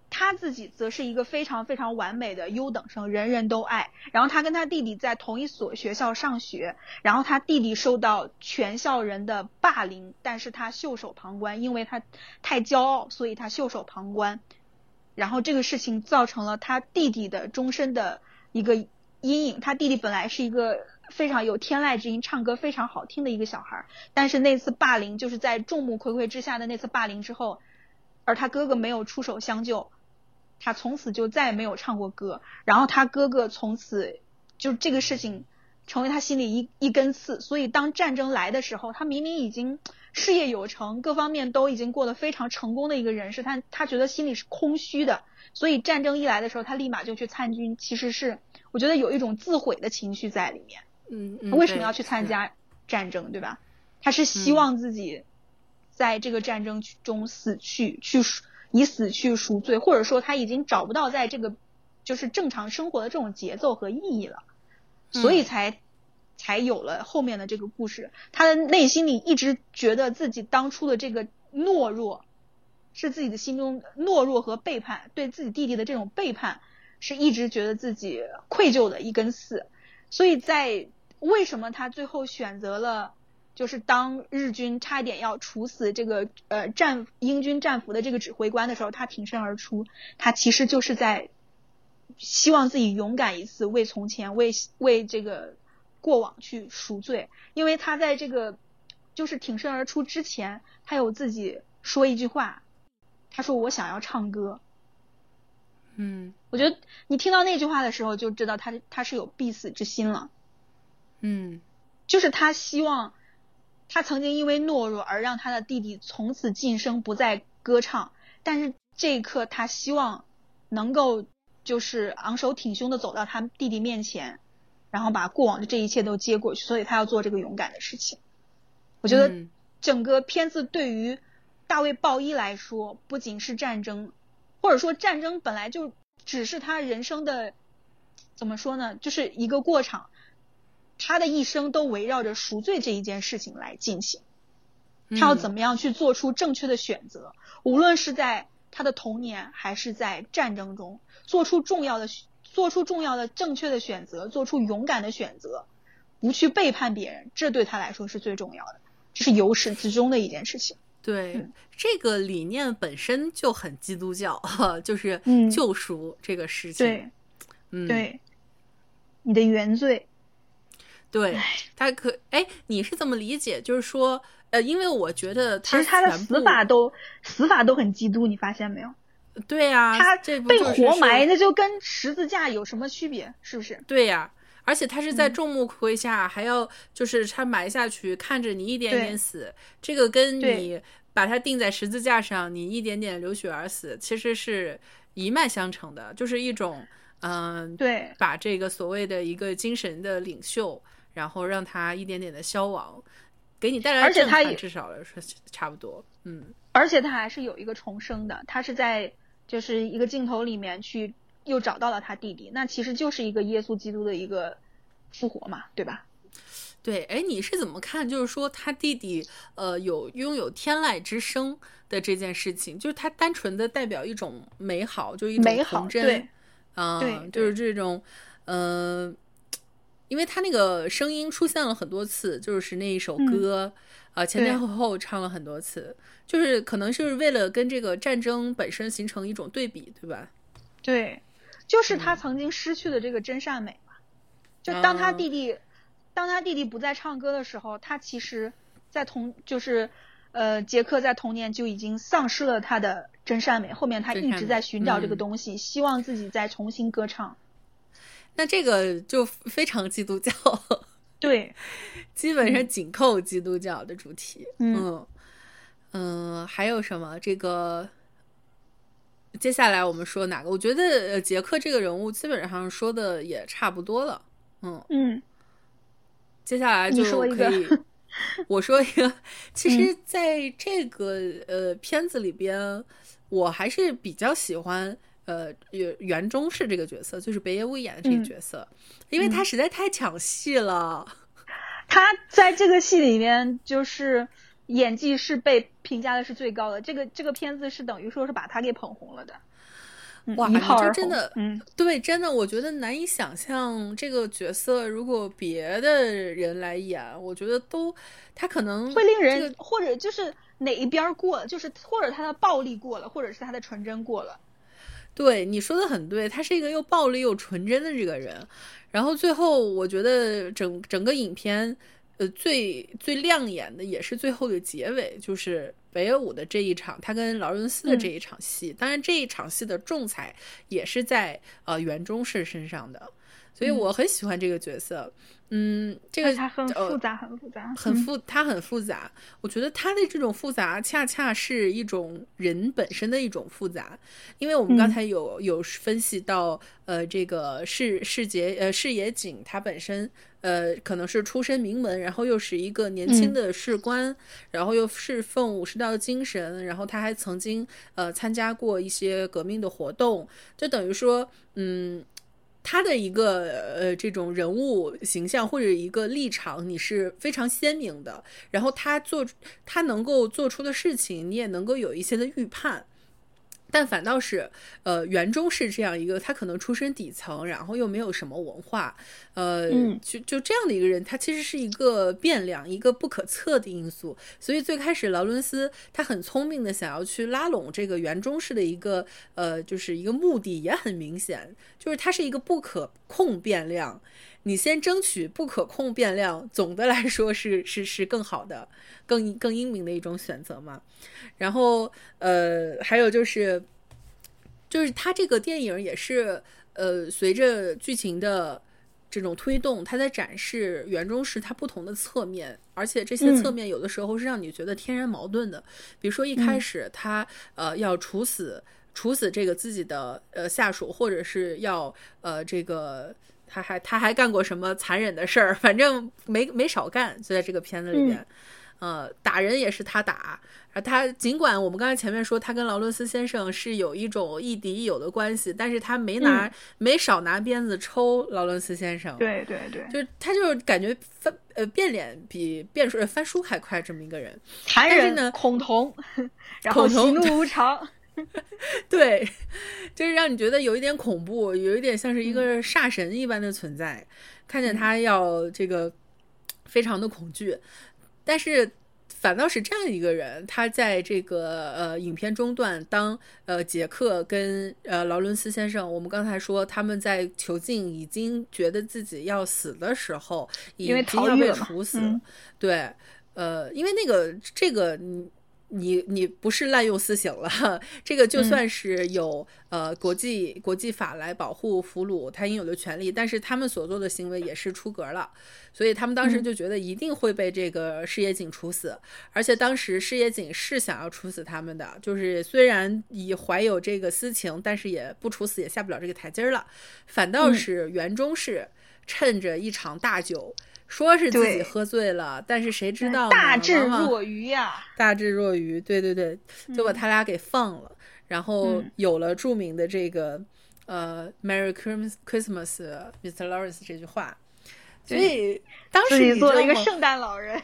他自己则是一个非常非常完美的优等生，人人都爱。然后他跟他弟弟在同一所学校上学，然后他弟弟受到全校人的霸凌，但是他袖手旁观，因为他太骄傲，所以他袖手旁观。然后这个事情造成了他弟弟的终身的一个阴影。他弟弟本来是一个。非常有天籁之音，唱歌非常好听的一个小孩，但是那次霸凌就是在众目睽睽之下的那次霸凌之后，而他哥哥没有出手相救，他从此就再也没有唱过歌。然后他哥哥从此就这个事情成为他心里一一根刺，所以当战争来的时候，他明明已经事业有成，各方面都已经过得非常成功的一个人，是他他觉得心里是空虚的，所以战争一来的时候，他立马就去参军。其实是我觉得有一种自毁的情绪在里面。嗯，他为什么要去参加战争，对吧？他是希望自己在这个战争中死去，去以死去赎罪，或者说他已经找不到在这个就是正常生活的这种节奏和意义了，所以才才有了后面的这个故事。他的内心里一直觉得自己当初的这个懦弱，是自己的心中懦弱和背叛，对自己弟弟的这种背叛，是一直觉得自己愧疚的一根刺，所以在。为什么他最后选择了，就是当日军差点要处死这个呃战英军战俘的这个指挥官的时候，他挺身而出。他其实就是在希望自己勇敢一次，为从前为为这个过往去赎罪。因为他在这个就是挺身而出之前，他有自己说一句话，他说：“我想要唱歌。”嗯，我觉得你听到那句话的时候，就知道他他是有必死之心了。嗯，就是他希望，他曾经因为懦弱而让他的弟弟从此晋升，不再歌唱。但是这一刻，他希望能够就是昂首挺胸的走到他弟弟面前，然后把过往的这一切都接过去。所以他要做这个勇敢的事情。我觉得整个片子对于大卫鲍伊来说，不仅是战争，或者说战争本来就只是他人生的怎么说呢，就是一个过场。他的一生都围绕着赎罪这一件事情来进行，他要怎么样去做出正确的选择？无论是在他的童年还是在战争中，做出重要的、做出重要的正确的选择，做出勇敢的选择，不去背叛别人，这对他来说是最重要的，这是由始至终的一件事情。对，这个理念本身就很基督教，就是救赎这个事情。对，嗯，对，你的原罪。对他可哎，你是怎么理解？就是说，呃，因为我觉得其实他的死法都死法都很基督，你发现没有？对呀，他被活埋，那就跟十字架有什么区别？是不是？对呀，而且他是在众目睽下，还要就是他埋下去，看着你一点点死，这个跟你把他钉在十字架上，你一点点流血而死，其实是一脉相承的，就是一种嗯，对，把这个所谓的一个精神的领袖。然后让他一点点的消亡，给你带来震撼，至少来说差不多。嗯，而且他还是有一个重生的，他是在就是一个镜头里面去又找到了他弟弟，那其实就是一个耶稣基督的一个复活嘛，对吧？对，哎，你是怎么看？就是说他弟弟呃有拥有天籁之声的这件事情，就是他单纯的代表一种美好，就一种童真，对，嗯，就是这种嗯。因为他那个声音出现了很多次，就是那一首歌，啊，前前后后唱了很多次，就是可能是为了跟这个战争本身形成一种对比，对吧？对，就是他曾经失去的这个真善美嘛。就当他弟弟，当他弟弟不再唱歌的时候，他其实，在童就是，呃，杰克在童年就已经丧失了他的真善美，后面他一直在寻找这个东西，希望自己再重新歌唱。那这个就非常基督教，对，基本上紧扣基督教的主题。嗯嗯，还有什么？这个接下来我们说哪个？我觉得杰克这个人物基本上说的也差不多了。嗯嗯，接下来就可以 我说一个。其实，在这个呃片子里边，我还是比较喜欢。呃，原原中是这个角色，就是北野武演的这个角色，因为他实在太抢戏了。他在这个戏里面，就是演技是被评价的是最高的。这个这个片子是等于说是把他给捧红了的。哇，你就真的，嗯，对，真的，我觉得难以想象这个角色如果别的人来演，我觉得都他可能会令人，或者就是哪一边过了，就是或者他的暴力过了，或者是他的纯真过了。对你说的很对，他是一个又暴力又纯真的这个人。然后最后，我觉得整整个影片，呃，最最亮眼的也是最后的结尾，就是北野武的这一场，他跟劳伦斯的这一场戏。当然，这一场戏的重彩也是在呃袁中士身上的，所以我很喜欢这个角色。嗯，这个他很复杂，很复杂，很复，他很复杂。我觉得他的这种复杂，恰恰是一种人本身的一种复杂。因为我们刚才有有分析到，呃，这个世世杰呃世野景他本身呃可能是出身名门，然后又是一个年轻的士官，然后又侍奉武士道精神，然后他还曾经呃参加过一些革命的活动，就等于说，嗯。他的一个呃这种人物形象或者一个立场，你是非常鲜明的。然后他做他能够做出的事情，你也能够有一些的预判。但反倒是，呃，袁中是这样一个，他可能出身底层，然后又没有什么文化，呃，就就这样的一个人，他其实是一个变量，一个不可测的因素。所以最开始劳伦斯他很聪明的想要去拉拢这个袁中式的一个，呃，就是一个目的也很明显，就是他是一个不可控变量。你先争取不可控变量，总的来说是是是更好的，更更英明的一种选择嘛。然后呃，还有就是就是他这个电影也是呃，随着剧情的这种推动，他在展示园中士他不同的侧面，而且这些侧面有的时候是让你觉得天然矛盾的。比如说一开始他呃要处死处死这个自己的呃下属，或者是要呃这个。他还他还干过什么残忍的事儿？反正没没少干，就在这个片子里边，呃，打人也是他打。他尽管我们刚才前面说他跟劳伦斯先生是有一种亦敌亦友的关系，但是他没拿没少拿鞭子抽劳伦斯先生。对对对，就他就是感觉翻呃变脸比变书翻书还快这么一个人。残忍恐同，然后喜怒无常。对，就是让你觉得有一点恐怖，有一点像是一个煞神一般的存在。看见他要这个，非常的恐惧。但是反倒是这样一个人，他在这个呃影片中段，当呃杰克跟呃劳伦斯先生，我们刚才说他们在囚禁，已经觉得自己要死的时候，已经要被处死。对，呃，因为那个这个你。你你不是滥用私刑了，这个就算是有呃国际国际法来保护俘虏他应有的权利，但是他们所做的行为也是出格了，所以他们当时就觉得一定会被这个事业井处死，而且当时事业井是想要处死他们的，就是虽然已怀有这个私情，但是也不处死也下不了这个台阶儿了，反倒是袁中士趁着一场大酒。说是自己喝醉了，但是谁知道大智若愚呀！大智若愚，对对对，就把他俩给放了，然后有了著名的这个呃 “Merry Christmas, Mr. Lawrence” 这句话。所以当时你做了一个圣诞老人，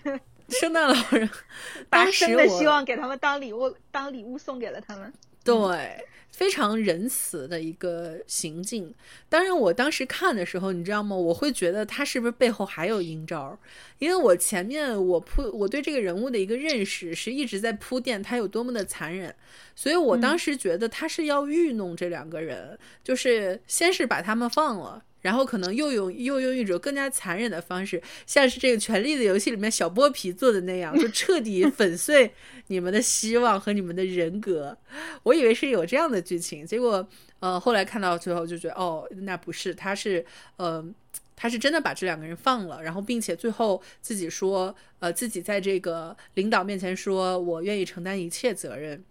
圣诞老人 把生的希望给他们当礼物，当礼物送给了他们。对。非常仁慈的一个行径。当然，我当时看的时候，你知道吗？我会觉得他是不是背后还有阴招？因为我前面我铺我对这个人物的一个认识是一直在铺垫他有多么的残忍，所以我当时觉得他是要愚弄这两个人，就是先是把他们放了。然后可能又用又用一种更加残忍的方式，像是这个《权力的游戏》里面小剥皮做的那样，就彻底粉碎你们的希望和你们的人格。我以为是有这样的剧情，结果呃后来看到最后就觉得哦，那不是，他是呃他是真的把这两个人放了，然后并且最后自己说呃自己在这个领导面前说我愿意承担一切责任。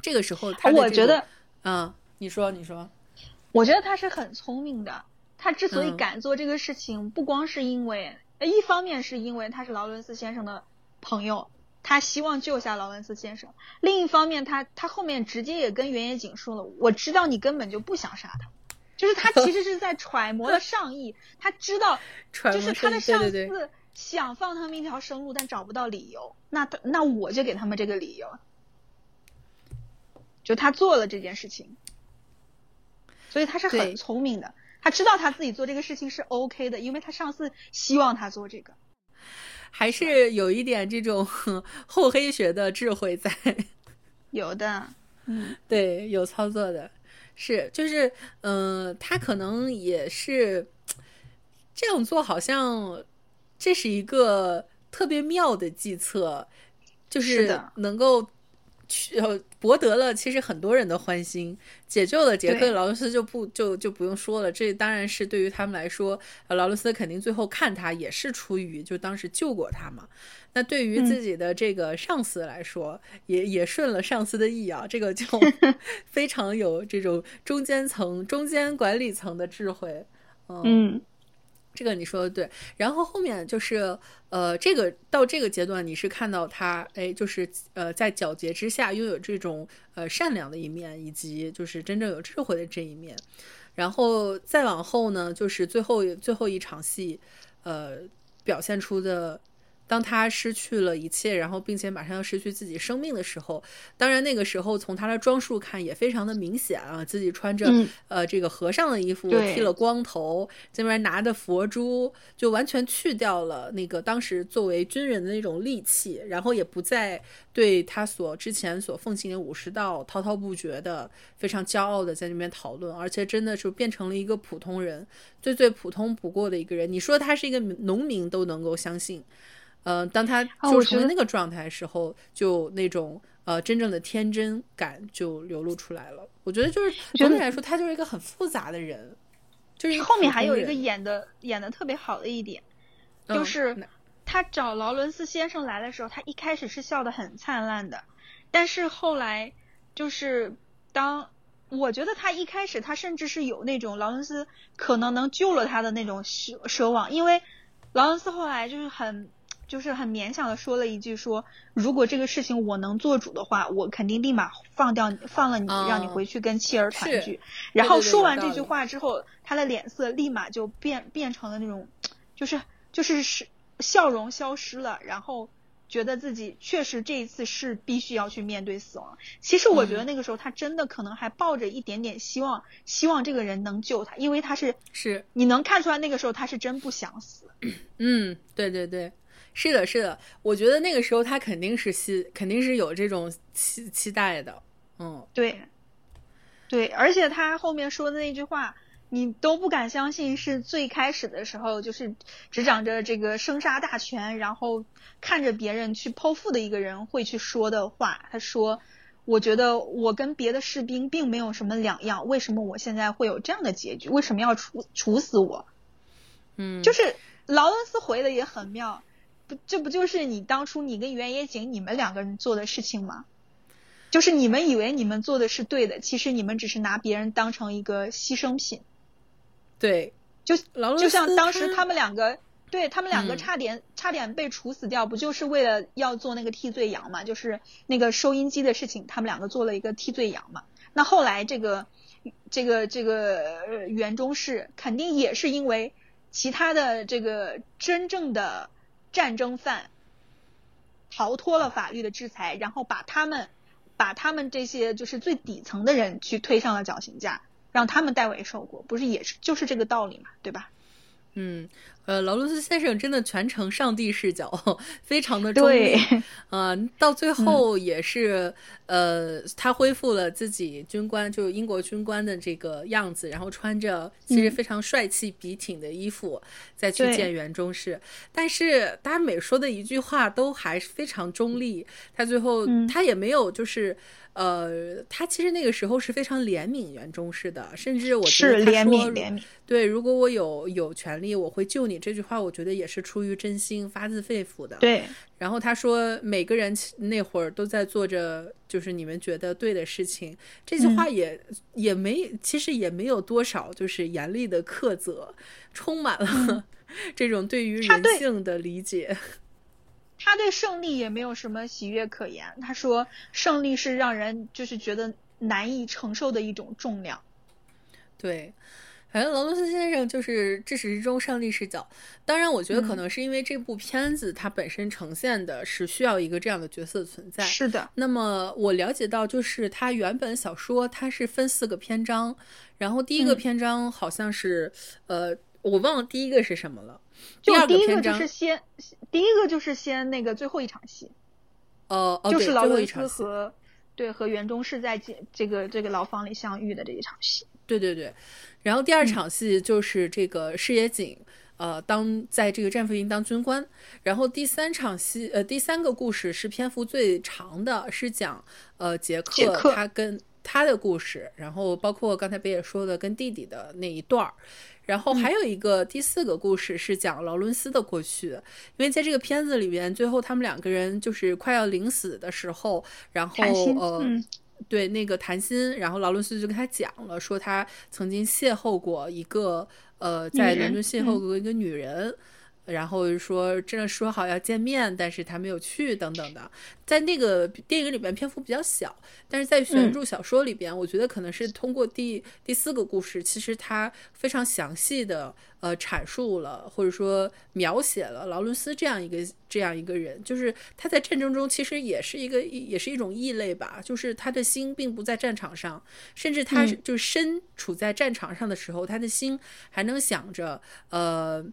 这个时候他我觉得嗯，你说你说，我觉得他是很聪明的。他之所以敢做这个事情，不光是因为，一方面是因为他是劳伦斯先生的朋友，他希望救下劳伦斯先生；另一方面，他他后面直接也跟原野景说了，我知道你根本就不想杀他，就是他其实是在揣摩了上意，他知道，就是他的上司想放他们一条生路，但找不到理由，那他那我就给他们这个理由，就他做了这件事情，所以他是很聪明的。他知道他自己做这个事情是 OK 的，因为他上司希望他做这个，还是有一点这种 厚黑学的智慧在。有的，嗯，对，有操作的，是，就是，嗯，他可能也是这样做，好像这是一个特别妙的计策，就是能够。呃，博得了其实很多人的欢心，解救了杰克劳伦斯就不就就不用说了。这当然是对于他们来说，劳伦斯肯定最后看他也是出于就当时救过他嘛。那对于自己的这个上司来说，也也顺了上司的意啊，这个就 非常有这种中间层、中间管理层的智慧。嗯。这个你说的对，然后后面就是，呃，这个到这个阶段，你是看到他，哎，就是呃，在皎洁之下拥有这种呃善良的一面，以及就是真正有智慧的这一面，然后再往后呢，就是最后最后一场戏，呃，表现出的。当他失去了一切，然后并且马上要失去自己生命的时候，当然那个时候从他的装束看也非常的明显啊，自己穿着呃这个和尚的衣服，剃了光头，这边拿着佛珠，就完全去掉了那个当时作为军人的那种戾气，然后也不再对他所之前所奉行的武士道滔滔不绝的，非常骄傲的在那边讨论，而且真的是变成了一个普通人，最最普通不过的一个人。你说他是一个农民都能够相信。呃，当他就成为那个状态时候，就那种呃真正的天真感就流露出来了。我觉得就是总体来说，他就是一个很复杂的人，就是后面还有一个演的演的特别好的一点，就是他找劳伦斯先生来的时候，他一开始是笑得很灿烂的，但是后来就是当我觉得他一开始他甚至是有那种劳伦斯可能能救了他的那种奢奢望，因为劳伦斯后来就是很。就是很勉强的说了一句说，如果这个事情我能做主的话，我肯定立马放掉放了你，让你回去跟妻儿团聚。然后说完这句话之后，他的脸色立马就变变成了那种，就是就是是笑容消失了，然后觉得自己确实这一次是必须要去面对死亡。其实我觉得那个时候他真的可能还抱着一点点希望，希望这个人能救他，因为他是是你能看出来那个时候他是真不想死。嗯，对对对。是的，是的，我觉得那个时候他肯定是希，肯定是有这种期期待的，嗯，对，对，而且他后面说的那句话，你都不敢相信是最开始的时候，就是执掌着这个生杀大权，然后看着别人去剖腹的一个人会去说的话。他说：“我觉得我跟别的士兵并没有什么两样，为什么我现在会有这样的结局？为什么要处处死我？”嗯，就是劳伦斯回的也很妙。这不就是你当初你跟原野景你们两个人做的事情吗？就是你们以为你们做的是对的，其实你们只是拿别人当成一个牺牲品。对，就就像当时他们两个，对他们两个差点差点被处死掉，不就是为了要做那个替罪羊嘛？就是那个收音机的事情，他们两个做了一个替罪羊嘛。那后来这个这个这个袁中士肯定也是因为其他的这个真正的。战争犯逃脱了法律的制裁，然后把他们把他们这些就是最底层的人去推上了绞刑架，让他们代为受过，不是也是就是这个道理嘛，对吧？嗯。呃，劳伦斯先生真的全程上帝视角，非常的中立。嗯，到最后也是，呃，他恢复了自己军官，就是英国军官的这个样子，然后穿着其实非常帅气笔挺的衣服，再去见袁中士。但是，大家每说的一句话都还是非常中立。他最后，他也没有就是。呃，他其实那个时候是非常怜悯袁中士的，甚至我觉得他说，对，如果我有有权利，我会救你。这句话我觉得也是出于真心，发自肺腑的。对。然后他说，每个人那会儿都在做着就是你们觉得对的事情。这句话也也没，其实也没有多少就是严厉的苛责，充满了 这种对于人性的理解。他对胜利也没有什么喜悦可言。他说，胜利是让人就是觉得难以承受的一种重量。对，反正劳伦斯先生就是至始至终上帝视角。当然，我觉得可能是因为这部片子它本身呈现的是需要一个这样的角色存在。是的。那么我了解到，就是它原本小说它是分四个篇章，然后第一个篇章好像是呃，我忘了第一个是什么了。就第一个就是先，第一个就是先那个最后一场戏，哦，就是劳伦斯和对和袁中士在这这个这个牢房里相遇的这一场戏。对对对，然后第二场戏就是这个视野井，呃，当在这个战俘营当军官。然后第三场戏，呃，第三个故事是篇幅最长的，是讲呃杰克他跟他的故事，然后包括刚才北野说的跟弟弟的那一段儿。然后还有一个第四个故事是讲劳伦斯的过去，因为在这个片子里边，最后他们两个人就是快要临死的时候，然后呃，对那个谈心，然后劳伦斯就跟他讲了，说他曾经邂逅过一个呃，在伦敦邂逅过一个女人。然后说真的说好要见面，但是他没有去等等的，在那个电影里边篇幅比较小，但是在原著小说里边，我觉得可能是通过第第四个故事，其实他非常详细的呃阐述了或者说描写了劳伦斯这样一个这样一个人，就是他在战争中其实也是一个也是一种异类吧，就是他的心并不在战场上，甚至他就身处在战场上的时候，他的心还能想着呃。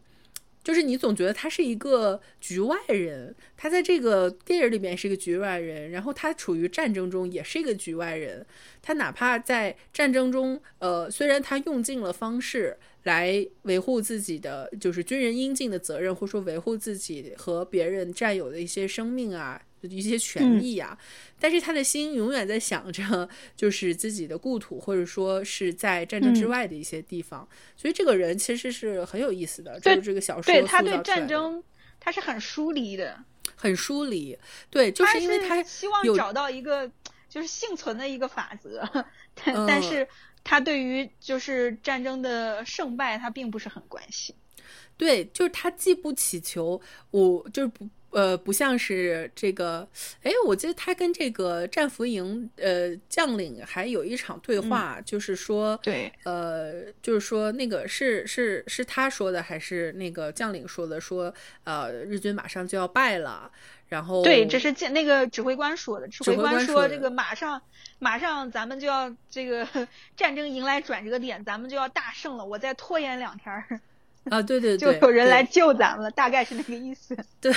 就是你总觉得他是一个局外人，他在这个电影里面是一个局外人，然后他处于战争中也是一个局外人。他哪怕在战争中，呃，虽然他用尽了方式来维护自己的就是军人应尽的责任，或者说维护自己和别人占有的一些生命啊。一些权益啊，但是他的心永远在想着，就是自己的故土，或者说是在战争之外的一些地方。所以这个人其实是很有意思的，就是这个小说对他对战争他是很疏离的，很疏离。对，就是因为他希望找到一个就是幸存的一个法则，但但是他对于就是战争的胜败他并不是很关心。对，就是他既不祈求，我就是不。呃，不像是这个，哎，我记得他跟这个战俘营呃将领还有一场对话，就是说，对，呃，就是说那个是是是他说的还是那个将领说的？说呃，日军马上就要败了，然后对，这是那个指挥官说的，指挥官说这个马上马上咱们就要这个 战争迎来转折点，咱们就要大胜了，我再拖延两天。啊，对对对，就有人来救咱们了，大概是那个意思。对，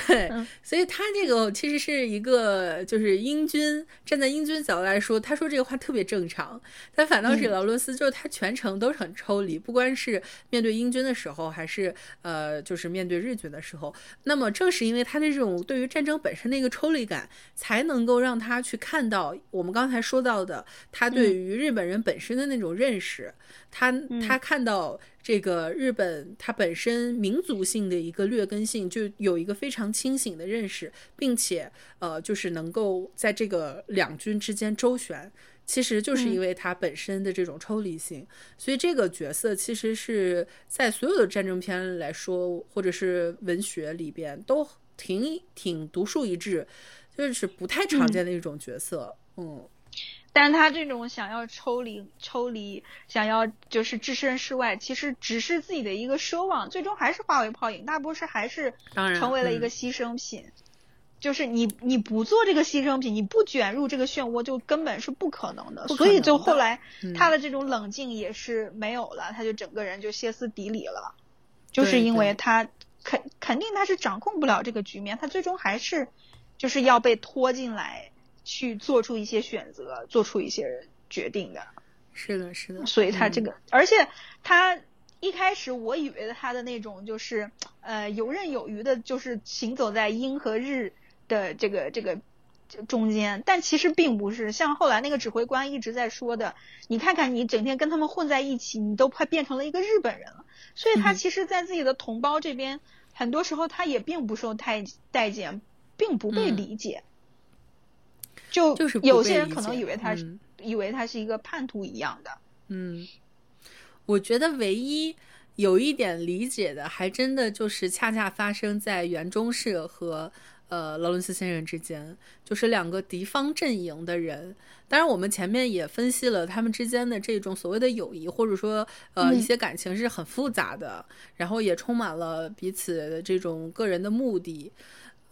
所以他这个其实是一个，就是英军站在英军角度来说，他说这个话特别正常。但反倒是劳伦斯，就是他全程都是很抽离，不光是面对英军的时候，还是呃，就是面对日军的时候。那么正是因为他的这种对于战争本身的一个抽离感，才能够让他去看到我们刚才说到的，他对于日本人本身的那种认识。他他看到这个日本，它本身民族性的一个劣根性，就有一个非常清醒的认识，并且呃，就是能够在这个两军之间周旋，其实就是因为他本身的这种抽离性。所以这个角色其实是在所有的战争片来说，或者是文学里边都挺挺独树一帜，就是不太常见的一种角色。嗯。但他这种想要抽离、抽离，想要就是置身事外，其实只是自己的一个奢望，最终还是化为泡影，大不是还是成为了一个牺牲品。就是你你不做这个牺牲品，你不卷入这个漩涡，就根本是不可能的。所以就后来他的这种冷静也是没有了，他就整个人就歇斯底里了，就是因为他肯肯定他是掌控不了这个局面，他最终还是就是要被拖进来。去做出一些选择，做出一些决定的，是的，是的。所以他这个，而且他一开始我以为他的那种就是呃游刃有余的，就是行走在英和日的这个这个中间，但其实并不是。像后来那个指挥官一直在说的，你看看你整天跟他们混在一起，你都快变成了一个日本人了。所以他其实，在自己的同胞这边，很多时候他也并不受太待见，并不被理解。就就是有些人可能以为他是以为他是一个叛徒一样的。嗯，我觉得唯一有一点理解的，还真的就是恰恰发生在袁中士和呃劳伦斯先生之间，就是两个敌方阵营的人。当然，我们前面也分析了他们之间的这种所谓的友谊，或者说呃一些感情是很复杂的，然后也充满了彼此的这种个人的目的。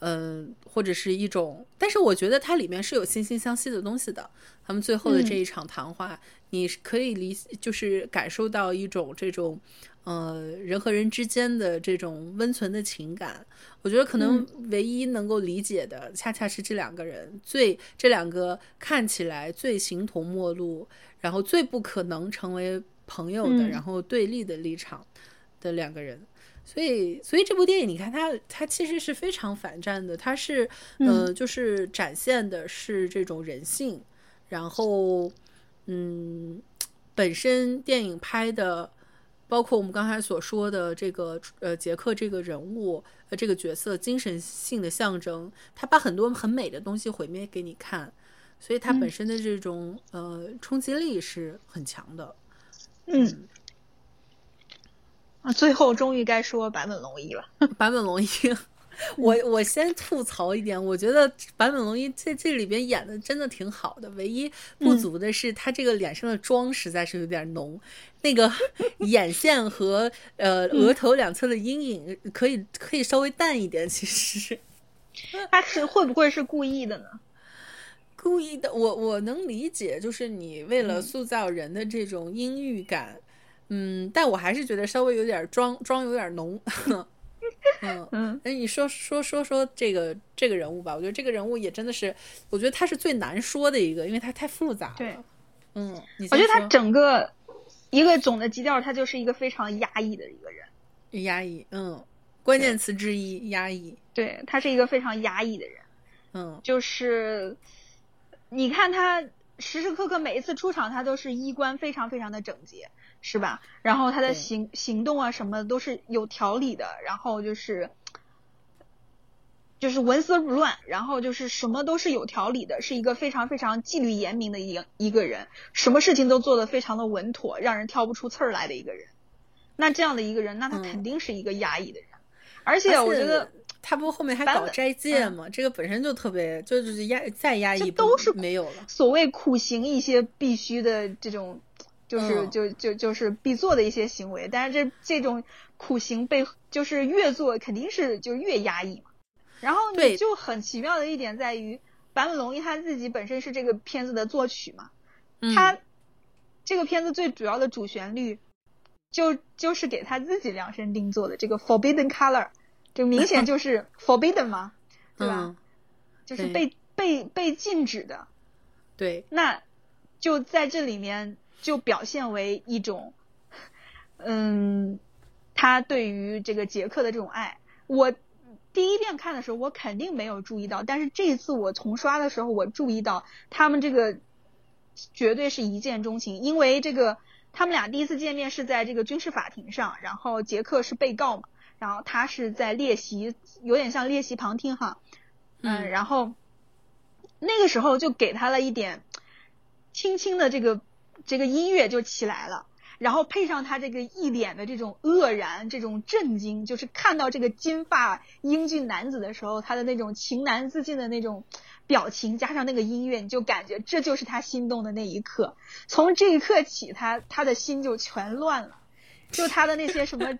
嗯，或者是一种，但是我觉得它里面是有惺惺相惜的东西的。他们最后的这一场谈话，你可以理，就是感受到一种这种，呃，人和人之间的这种温存的情感。我觉得可能唯一能够理解的，恰恰是这两个人最这两个看起来最形同陌路，然后最不可能成为朋友的，然后对立的立场的两个人。所以，所以这部电影，你看它，它其实是非常反战的。它是，呃，就是展现的是这种人性。然后，嗯，本身电影拍的，包括我们刚才所说的这个，呃，杰克这个人物，呃，这个角色精神性的象征，他把很多很美的东西毁灭给你看。所以，它本身的这种，呃，冲击力是很强的。嗯。啊，最后终于该说坂本龙一了。坂本龙一，我我先吐槽一点，我觉得坂本龙一在这里边演的真的挺好的，唯一不足的是他这个脸上的妆实在是有点浓，那个 眼线和呃额头两侧的阴影可以可以稍微淡一点。其实，他是会不会是故意的呢？故意的，我我能理解，就是你为了塑造人的这种阴郁感。嗯，但我还是觉得稍微有点妆妆有点浓。嗯嗯，哎，你说说说说这个这个人物吧，我觉得这个人物也真的是，我觉得他是最难说的一个，因为他太复杂了。对，嗯，我觉得他整个一个总的基调，他就是一个非常压抑的一个人。压抑，嗯，关键词之一，压抑。对他是一个非常压抑的人。嗯，就是你看他时时刻刻每一次出场，他都是衣冠非常非常的整洁。是吧？然后他的行行动啊什么的都是有条理的，然后就是就是纹丝不乱，然后就是什么都是有条理的，是一个非常非常纪律严明的一一个人，什么事情都做得非常的稳妥，让人挑不出刺儿来的一个人。那这样的一个人，那他肯定是一个压抑的人。而且我觉得他不后面还搞斋戒吗？这个本身就特别就是压再压抑，都是没有了。所谓苦行一些必须的这种。就是就就就是必做的一些行为，但是这这种苦行被就是越做肯定是就越压抑嘛。然后你就很奇妙的一点在于，坂本龙一他自己本身是这个片子的作曲嘛，他这个片子最主要的主旋律就就是给他自己量身定做的这个 Forbidden Color，就明显就是 Forbidden 嘛，对吧？就是被被被禁止的。对。那就在这里面。就表现为一种，嗯，他对于这个杰克的这种爱。我第一遍看的时候，我肯定没有注意到，但是这一次我重刷的时候，我注意到他们这个绝对是一见钟情。因为这个他们俩第一次见面是在这个军事法庭上，然后杰克是被告嘛，然后他是在列席，有点像列席旁听哈，嗯，然后那个时候就给他了一点轻轻的这个。这个音乐就起来了，然后配上他这个一脸的这种愕然、这种震惊，就是看到这个金发英俊男子的时候，他的那种情难自禁的那种表情，加上那个音乐，你就感觉这就是他心动的那一刻。从这一刻起，他他的心就全乱了，就他的那些什么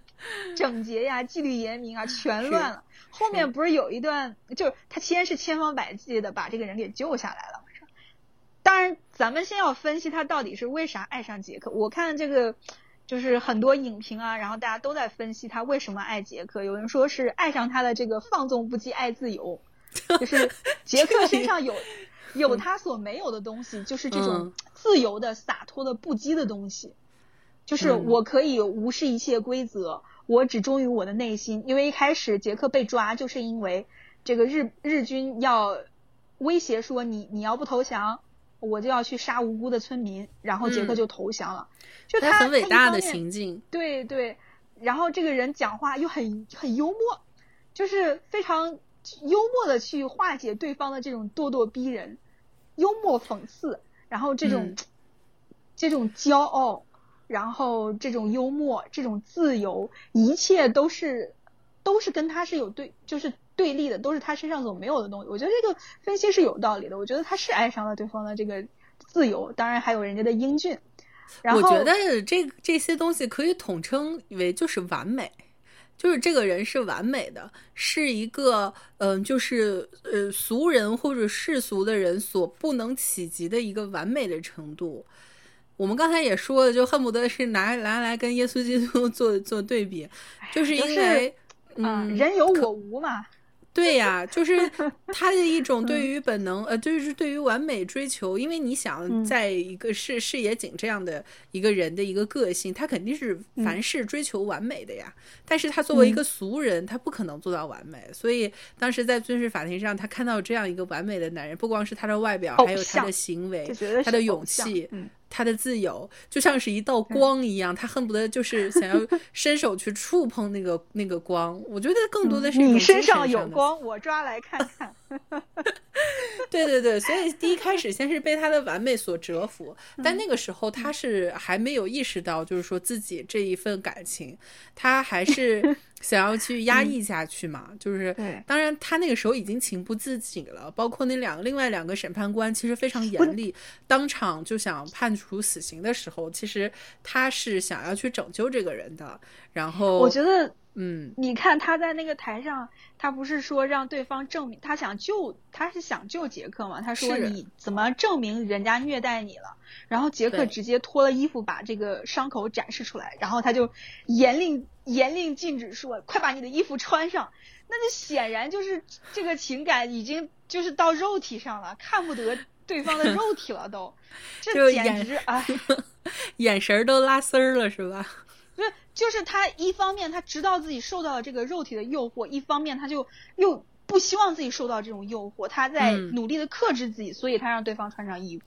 整洁呀、纪律严明啊，全乱了。后面不是有一段，就他先是千方百计的把这个人给救下来了。当然，咱们先要分析他到底是为啥爱上杰克。我看这个就是很多影评啊，然后大家都在分析他为什么爱杰克。有人说是爱上他的这个放纵不羁、爱自由，就是杰克身上有 有他所没有的东西，就是这种自由的、洒脱的、不羁的东西。就是我可以无视一切规则，我只忠于我的内心。因为一开始杰克被抓，就是因为这个日日军要威胁说你你要不投降。我就要去杀无辜的村民，然后杰克就投降了。就他很伟大的行径，对对。然后这个人讲话又很很幽默，就是非常幽默的去化解对方的这种咄咄逼人、幽默讽刺，然后这种 这种骄傲，然后这种幽默、这种自由，一切都是都是跟他是有对，就是。对立的都是他身上所没有的东西，我觉得这个分析是有道理的。我觉得他是爱上了对方的这个自由，当然还有人家的英俊。我觉得这这些东西可以统称为就是完美，就是这个人是完美的，是一个嗯，就是呃俗人或者世俗的人所不能企及的一个完美的程度。我们刚才也说了，就恨不得是拿拿来跟耶稣基督做做对比，就是因为嗯，人有我无嘛。对呀，就是 他的一种对于本能，呃，就是对于完美追求。因为你想，在一个视视野井这样的一个人的一个个性，他肯定是凡事追求完美的呀。但是他作为一个俗人，他不可能做到完美。所以当时在军事法庭上，他看到这样一个完美的男人，不光是他的外表，还有他的行为，他的勇气。他的自由就像是一道光一样，他恨不得就是想要 伸手去触碰那个那个光。我觉得更多的是你身上有光，我抓来看看。对对对，所以第一开始先是被他的完美所折服，但那个时候他是还没有意识到，就是说自己这一份感情，他还是 想要去压抑下去嘛。就是当然他那个时候已经情不自禁了，包括那两个另外两个审判官其实非常严厉，当场就想判处死刑的时候，其实他是想要去拯救这个人的。然后我觉得。嗯，你看他在那个台上，他不是说让对方证明他想救，他是想救杰克嘛？他说你怎么证明人家虐待你了？然后杰克直接脱了衣服把这个伤口展示出来，然后他就严令严令禁止说，快把你的衣服穿上。那就显然就是这个情感已经就是到肉体上了，看不得对方的肉体了都，这简眼直哎。眼神儿都拉丝儿了是吧？不是，就是他一方面他知道自己受到了这个肉体的诱惑，一方面他就又不希望自己受到这种诱惑，他在嗯。努力的克制自己，所以他让对方穿上衣服。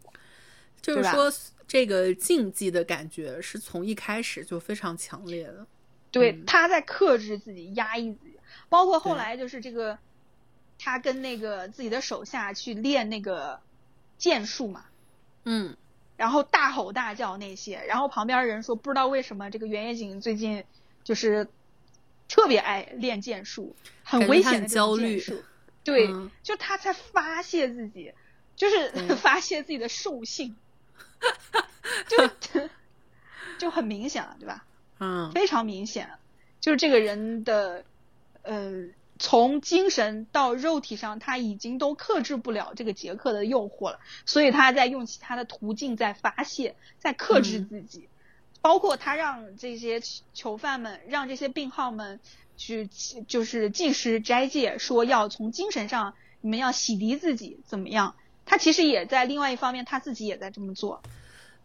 就是说，这个禁忌的感觉是从一开始就非常强烈的。对，嗯。他在克制自己，压抑自己，包括后来就是这个，他跟那个自己的手下去练那个剑术嘛，嗯，然后大吼大叫那些，然后旁边人说不知道为什么这个原野井最近就是特别爱练剑术，很危险的剑术。对，嗯。就他在发泄自己，就是 发泄自己的兽性，就 就很明显了，对吧？嗯，非常明显，就是这个人的呃，从精神到肉体上，他已经都克制不了这个杰克的诱惑了，所以他在用其他的途径在发泄，在克制嗯自己，包括他让这些囚犯们，让这些病号们去就是进食斋戒，说要从精神上你们要洗涤自己，怎么样？他其实也在另外一方面，他自己也在这么做。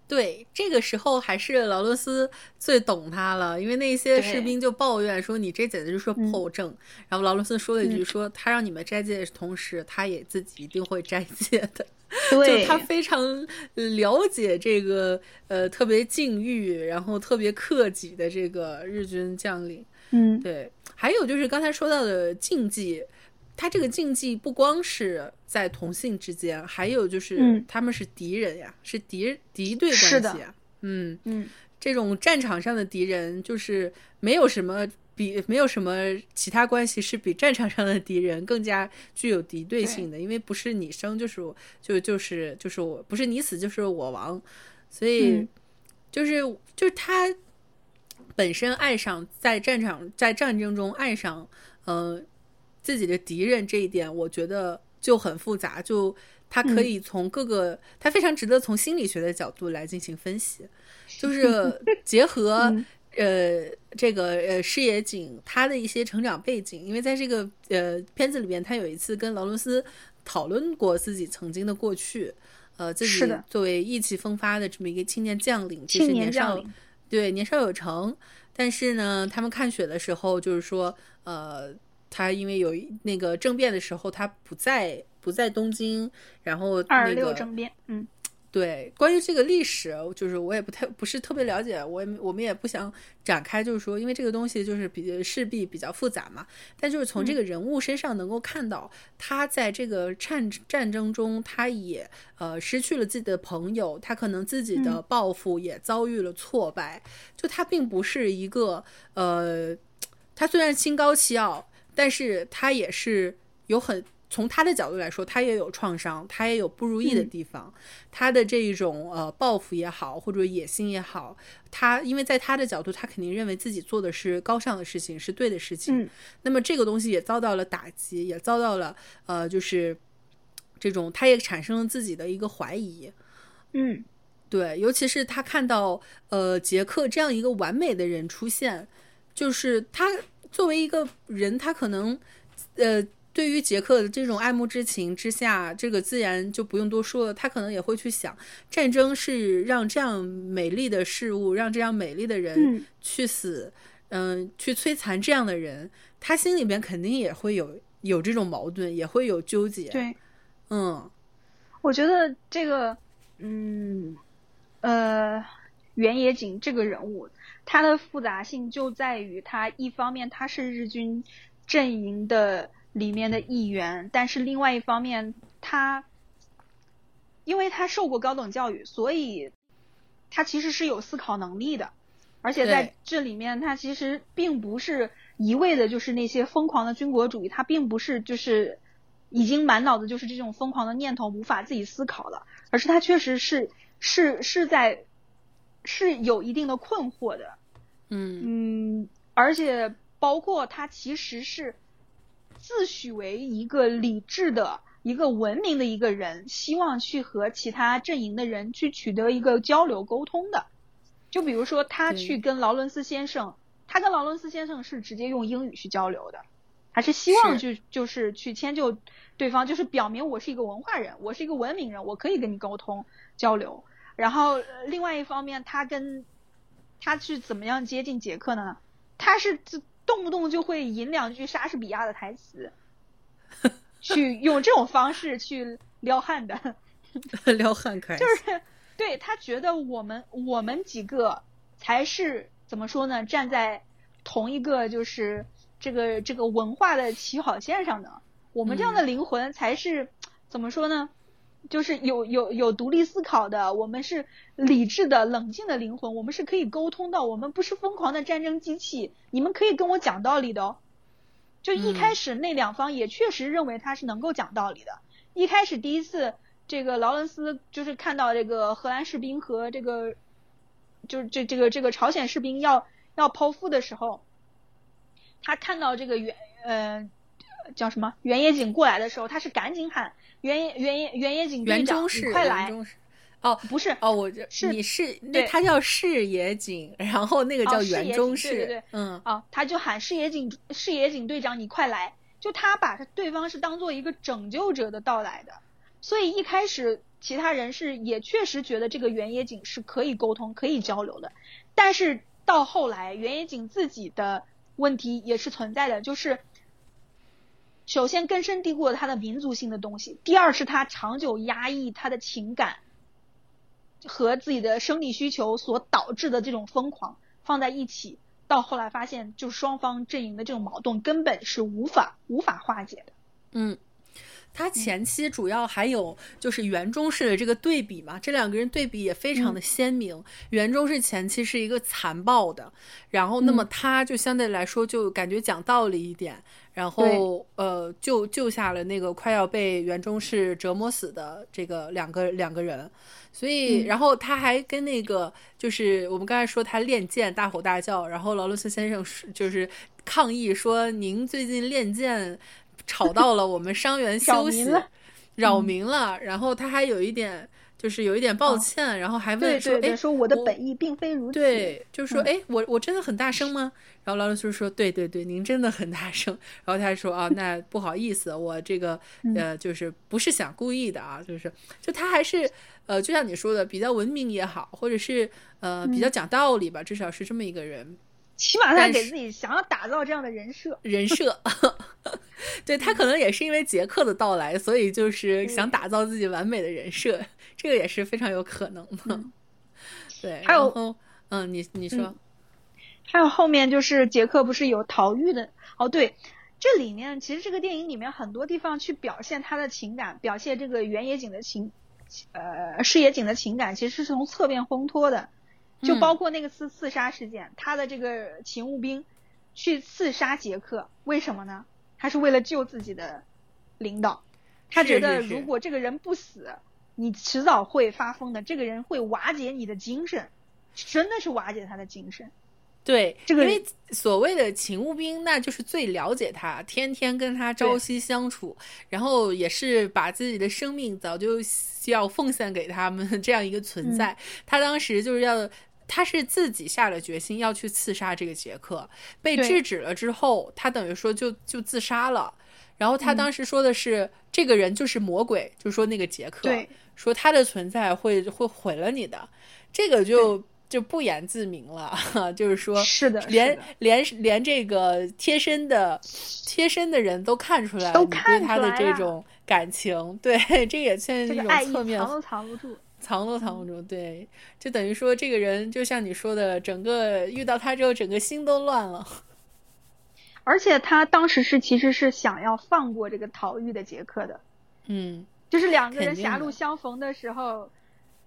对，这个时候还是劳伦斯最懂他了，因为那些士兵就抱怨说你这简直就是嗯破证。然后劳伦斯说了一句嗯说他让你们斋戒的同时，他也自己一定会斋戒的。对就他非常了解这个呃特别禁欲，然后特别克己的这个日军将领。嗯，对，还有就是刚才说到的禁忌，他这个禁忌不光是在同性之间，还有就是嗯。他们是敌人呀，是敌敌对关系啊。嗯，嗯，这种战场上的敌人，就是没有什么比没有什么其他关系是比战场上的敌人更加具有敌对性的，因为不是你生就是我就就是就是我，不是你死就是我亡，所以嗯。就是就是他本身爱上在战场在战争中爱上呃自己的敌人这一点，我觉得就很复杂，就他可以从各个，他非常值得从心理学的角度来进行分析，就是 结合。嗯。呃，这个呃，视野景他的一些成长背景，因为在这个呃片子里边，他有一次跟劳伦斯讨论过自己曾经的过去，呃，自己作为意气风发的这么一个青年将领，其实青年年少对年少有成，但是呢，他们看雪的时候，就是说，呃，他因为有那个政变的时候，他不在不在东京，然后二那个六政变，嗯对，关于这个历史，就是我也不太不是特别了解，我也我们也不想展开，就是说，因为这个东西就是比势必比较复杂嘛。但就是从这个人物身上能够看到，他在这个战战争中，他也呃失去了自己的朋友，他可能自己的抱负也遭遇了挫败。就他并不是一个呃，他虽然心高气傲，但是他也是有很。从他的角度来说，他也有创伤，他也有不如意的地方。他的这一种呃报复也好，或者野心也好，他因为在他的角度，他肯定认为自己做的是高尚的事情，是对的事情。嗯那么这个东西也遭到了打击，也遭到了呃，就是这种他也产生了自己的一个怀疑。嗯对，尤其是他看到呃杰克这样一个完美的人出现，就是他作为一个人，他可能呃。对于杰克的这种爱慕之情之下，这个自然就不用多说了。他可能也会去想，战争是让这样美丽的事物，让这样美丽的人嗯去死，嗯、去摧残这样的人，他心里边肯定也会有有这种矛盾，也会有纠结。对，嗯我觉得这个，嗯，呃，原野井这个人物，他的复杂性就在于他一方面他是日军阵营的里面的一员，但是另外一方面他，因为他受过高等教育，所以他其实是有思考能力的，而且在这里面他其实并不是一味的就是那些疯狂的军国主义，他并不是就是。已经满脑子就是这种疯狂的念头，无法自己思考了，而是他确实是是是在是有一定的困惑的，嗯嗯，而且包括他其实是自诩为一个理智的、一个文明的一个人，希望去和其他阵营的人去取得一个交流沟通的。就比如说，他去跟劳伦斯先生，他跟劳伦斯先生是直接用英语去交流的，还是希望就就是去迁就对方，就是表明我是一个文化人，我是一个文明人，我可以跟你沟通交流。然后另外一方面，他跟他是怎么样接近杰克呢？他是动不动就会引两句莎士比亚的台词，去用这种方式去撩汉的，撩汉可就是。对他觉得我们我们几个才是怎么说呢？站在同一个就是这个这个文化的起跑线上的，我们这样的灵魂才是怎么说呢？就是有有有独立思考的，我们是理智的、冷静的灵魂，我们是可以沟通的，我们不是疯狂的战争机器。你们可以跟我讲道理的哦。就一开始那两方也确实认为他是能够讲道理的。一开始第一次。这个劳伦斯就是看到这个荷兰士兵和这个，就是这这个这个朝鲜士兵要要剖腹的时候，他看到这个原呃叫什么原野井过来的时候，他是赶紧喊原野原野原野井队长你快来哦不是哦我是你是对他叫视野井，然后那个叫原中士对对对嗯哦他就喊视野井视野井队长你快来，就他把对方是当做一个拯救者的到来的。所以一开始，其他人是也确实觉得这个原野井是可以沟通、可以交流的。但是到后来，原野井自己的问题也是存在的，就是首先根深蒂固的他的民族性的东西，第二是他长久压抑他的情感和自己的生理需求所导致的这种疯狂放在一起，到后来发现，就双方阵营的这种矛盾根本是无法无法化解的。嗯。他前期主要还有就是袁中士的这个对比嘛，这两个人对比也非常的鲜明。袁中士前期是一个残暴的，然后那么他就相对来说就感觉讲道理一点，然后呃救救下了那个快要被袁中士折磨死的这个两个两个人，所以然后他还跟那个就是我们刚才说他练剑大吼大叫，然后劳伦斯先生就是抗议说您最近练剑。吵到了我们伤员休息，扰民了。然后他还有一点，就是有一点抱歉，然后还问说：“哎，说我的本意并非如此。”对，就是说：“哎，我我真的很大声吗？”然后劳伦斯说：“对对对，您真的很大声。”然后他说：“啊，那不好意思，我这个呃，就是不是想故意的啊，就是就他还是呃，就像你说的，比较文明也好，或者是呃，比较讲道理吧，至少是这么一个人。”起码他给自己想要打造这样的人设，人设，对他可能也是因为杰克的到来，所以就是想打造自己完美的人设，这个也是非常有可能的。对，还有，嗯，你你说，还有后面就是杰克不是有逃狱的？哦，对，这里面其实这个电影里面很多地方去表现他的情感，表现这个原野井的情，呃，视野井的情感，其实是从侧面烘托的。就包括那个刺刺杀事件，他的这个勤务兵去刺杀杰克，为什么呢？他是为了救自己的领导，他觉得如果这个人不死，你迟早会发疯的。这个人会瓦解你的精神，真的是瓦解他的精神。对，这个因为所谓的勤务兵，那就是最了解他，天天跟他朝夕相处，然后也是把自己的生命早就要奉献给他们 这样一个存在。他当时就是要。他是自己下了决心要去刺杀这个杰克，被制止了之后，他等于说就就自杀了。然后他当时说的是，这个人就是魔鬼，就说那个杰克，说他的存在会会毁了你的，这个就就不言自明了，就是说，是的，连连连这个贴身的贴身的人都看出来你对他的这种感情，对，这也算是一种侧面，藏都藏不住。藏都藏不住，对，就等于说这个人就像你说的，整个遇到他之后，整个心都乱了。而且他当时是其实是想要放过这个逃狱的杰克的，嗯，就是两个人狭路相逢的时候，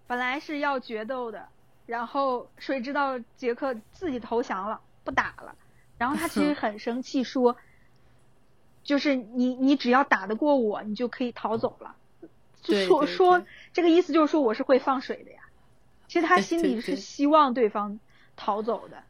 本来是要决斗的，然后谁知道杰克自己投降了，不打了，然后他其实 很生气，说，就是你你只要打得过我，你就可以逃走了。就说说这个意思，就是说我是会放水的呀。其实他心里是希望对方逃走的，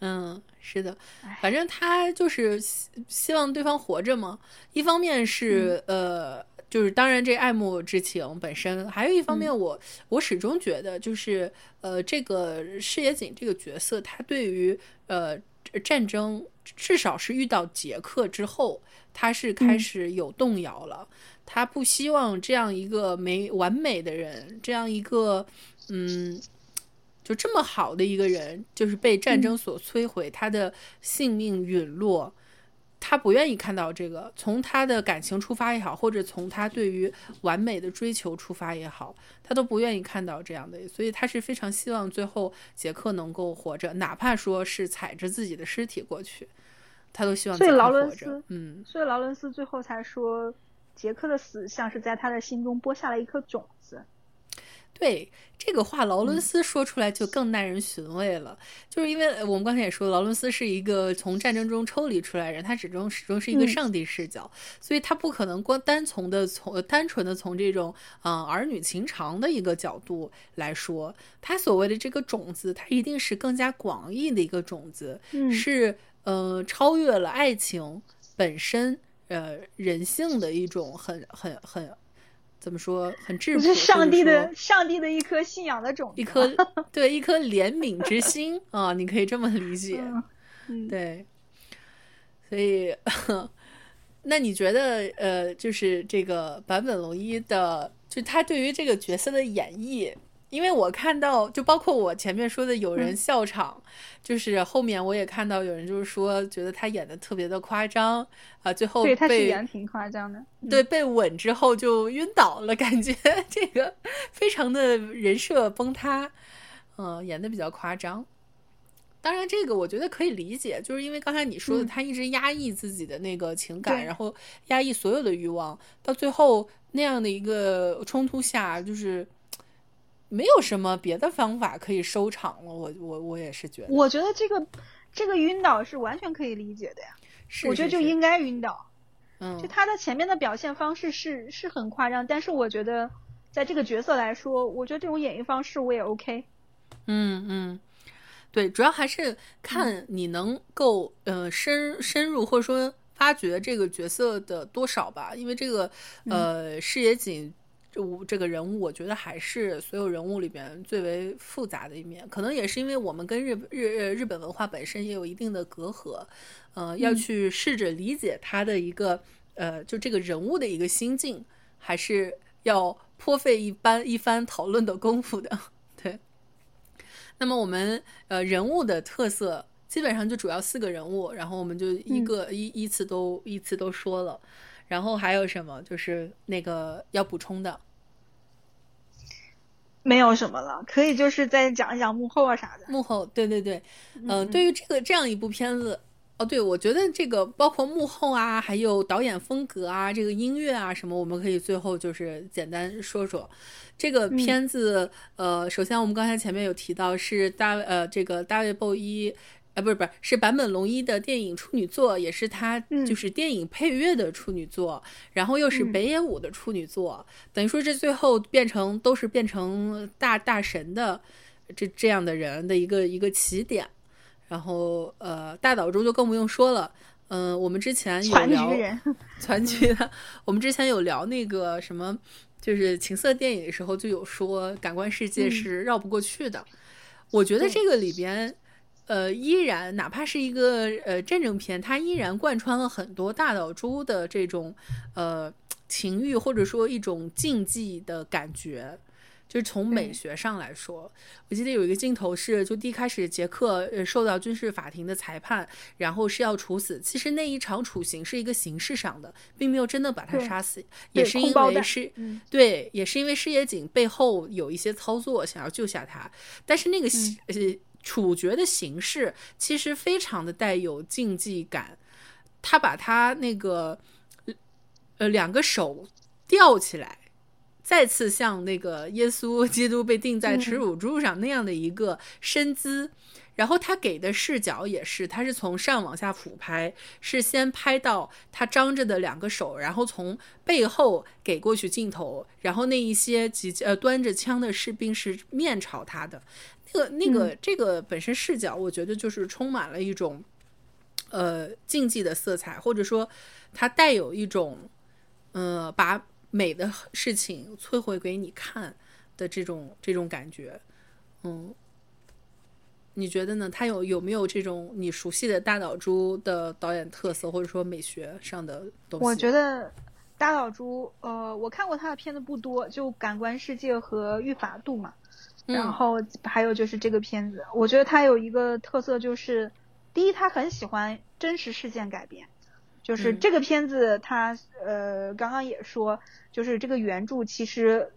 嗯，是的，反正他就是希希望对方活着嘛。一方面是呃，就是当然这爱慕之情本身，还有一方面我我始终觉得就是呃，这个视野井这个角色，他对于呃战争，至少是遇到杰克之后，他是开始有动摇了。他不希望这样一个没完美的人，这样一个嗯。就这么好的一个人，就是被战争所摧毁，他的性命陨落，他不愿意看到这个。从他的感情出发也好，或者从他对于完美的追求出发也好，他都不愿意看到这样的。所以他是非常希望最后杰克能够活着，哪怕说是踩着自己的尸体过去，他都希望。所以劳伦斯，嗯，所以劳伦斯最后才说，杰克的死像是在他的心中播下了一颗种子。对这个话，劳伦斯说出来就更耐人寻味了。就是因为我们刚才也说，劳伦斯是一个从战争中抽离出来人，他始终始终是一个上帝视角，所以他不可能光单从的从单纯的从这种嗯儿女情长的一个角度来说，他所谓的这个种子，它一定是更加广义的一个种子，是呃超越了爱情本身，呃人性的一种很很很。怎么说？很质朴。是上帝的，上帝的一颗信仰的种子，一 颗对，一颗怜悯之心啊，你可以这么理解。对，所以，那你觉得，呃，就是这个坂本龙一的，就他对于这个角色的演绎？因为我看到，就包括我前面说的有人笑场，就是后面我也看到有人就是说觉得他演的特别的夸张啊，最后对他是演挺夸张的，对被吻之后就晕倒了，感觉 这个非常的人设崩塌，嗯，演的比较夸张。当然这个我觉得可以理解，就是因为刚才你说的，他一直压抑自己的那个情感，然后压抑所有的欲望，到最后那样的一个冲突下，就是。没有什么别的方法可以收场了，我我我也是觉得。我觉得这个这个晕倒是完全可以理解的呀，是我觉得就应该晕倒。嗯，就他的前面的表现方式是是很夸张，但是我觉得在这个角色来说，我觉得这种演绎方式我也 OK。嗯嗯，对，主要还是看你能够呃深深入或者说发掘这个角色的多少吧，因为这个呃视野紧。这这个人物，我觉得还是所有人物里边最为复杂的一面。可能也是因为我们跟日日日本文化本身也有一定的隔阂，呃，要去试着理解他的一个呃，就这个人物的一个心境，还是要颇费一番一番讨论的功夫的。对。那么我们呃人物的特色基本上就主要四个人物，然后我们就一个一依次都依次都说了。然后还有什么？就是那个要补充的，没有什么了，可以就是再讲一讲幕后啊啥的。幕后，对对对，嗯，对于这个这样一部片子，哦，对我觉得这个包括幕后啊，还有导演风格啊，这个音乐啊什么，我们可以最后就是简单说说这个片子。呃，首先我们刚才前面有提到是大呃这个大卫鲍伊。不是不是，是坂本龙一的电影处女作，也是他就是电影配乐的处女作，然后又是北野武的处女作，等于说这最后变成都是变成大大神的这这样的人的一个一个起点。然后呃，大岛中就更不用说了，嗯，我们之前有聊 传奇的，我们之前有聊那个什么，就是情色电影的时候就有说感官世界是绕不过去的。我觉得这个里边。呃，依然哪怕是一个呃战争片，它依然贯穿了很多大岛猪的这种呃情欲，或者说一种禁忌的感觉。就是从美学上来说，我记得有一个镜头是，就第一开始杰克呃受到军事法庭的裁判，然后是要处死。其实那一场处刑是一个形式上的，并没有真的把他杀死，也是因为是，对，也是因为矢野井背后有一些操作想要救下他，但是那个呃。处决的形式其实非常的带有竞技感，他把他那个呃两个手吊起来，再次像那个耶稣基督被钉在耻辱柱上那样的一个身姿。然后他给的视角也是，他是从上往下俯拍，是先拍到他张着的两个手，然后从背后给过去镜头，然后那一些几呃端着枪的士兵是面朝他的，那个那个这个本身视角，我觉得就是充满了一种呃竞技的色彩，或者说它带有一种呃把美的事情摧毁给你看的这种这种感觉，嗯。你觉得呢？他有有没有这种你熟悉的大岛渚的导演特色，或者说美学上的东西？我觉得大岛渚，呃，我看过他的片子不多，就《感官世界》和《御法度》嘛。然后还有就是这个片子，我觉得他有一个特色，就是第一，他很喜欢真实事件改编。就是这个片子，他呃刚刚也说，就是这个原著其实。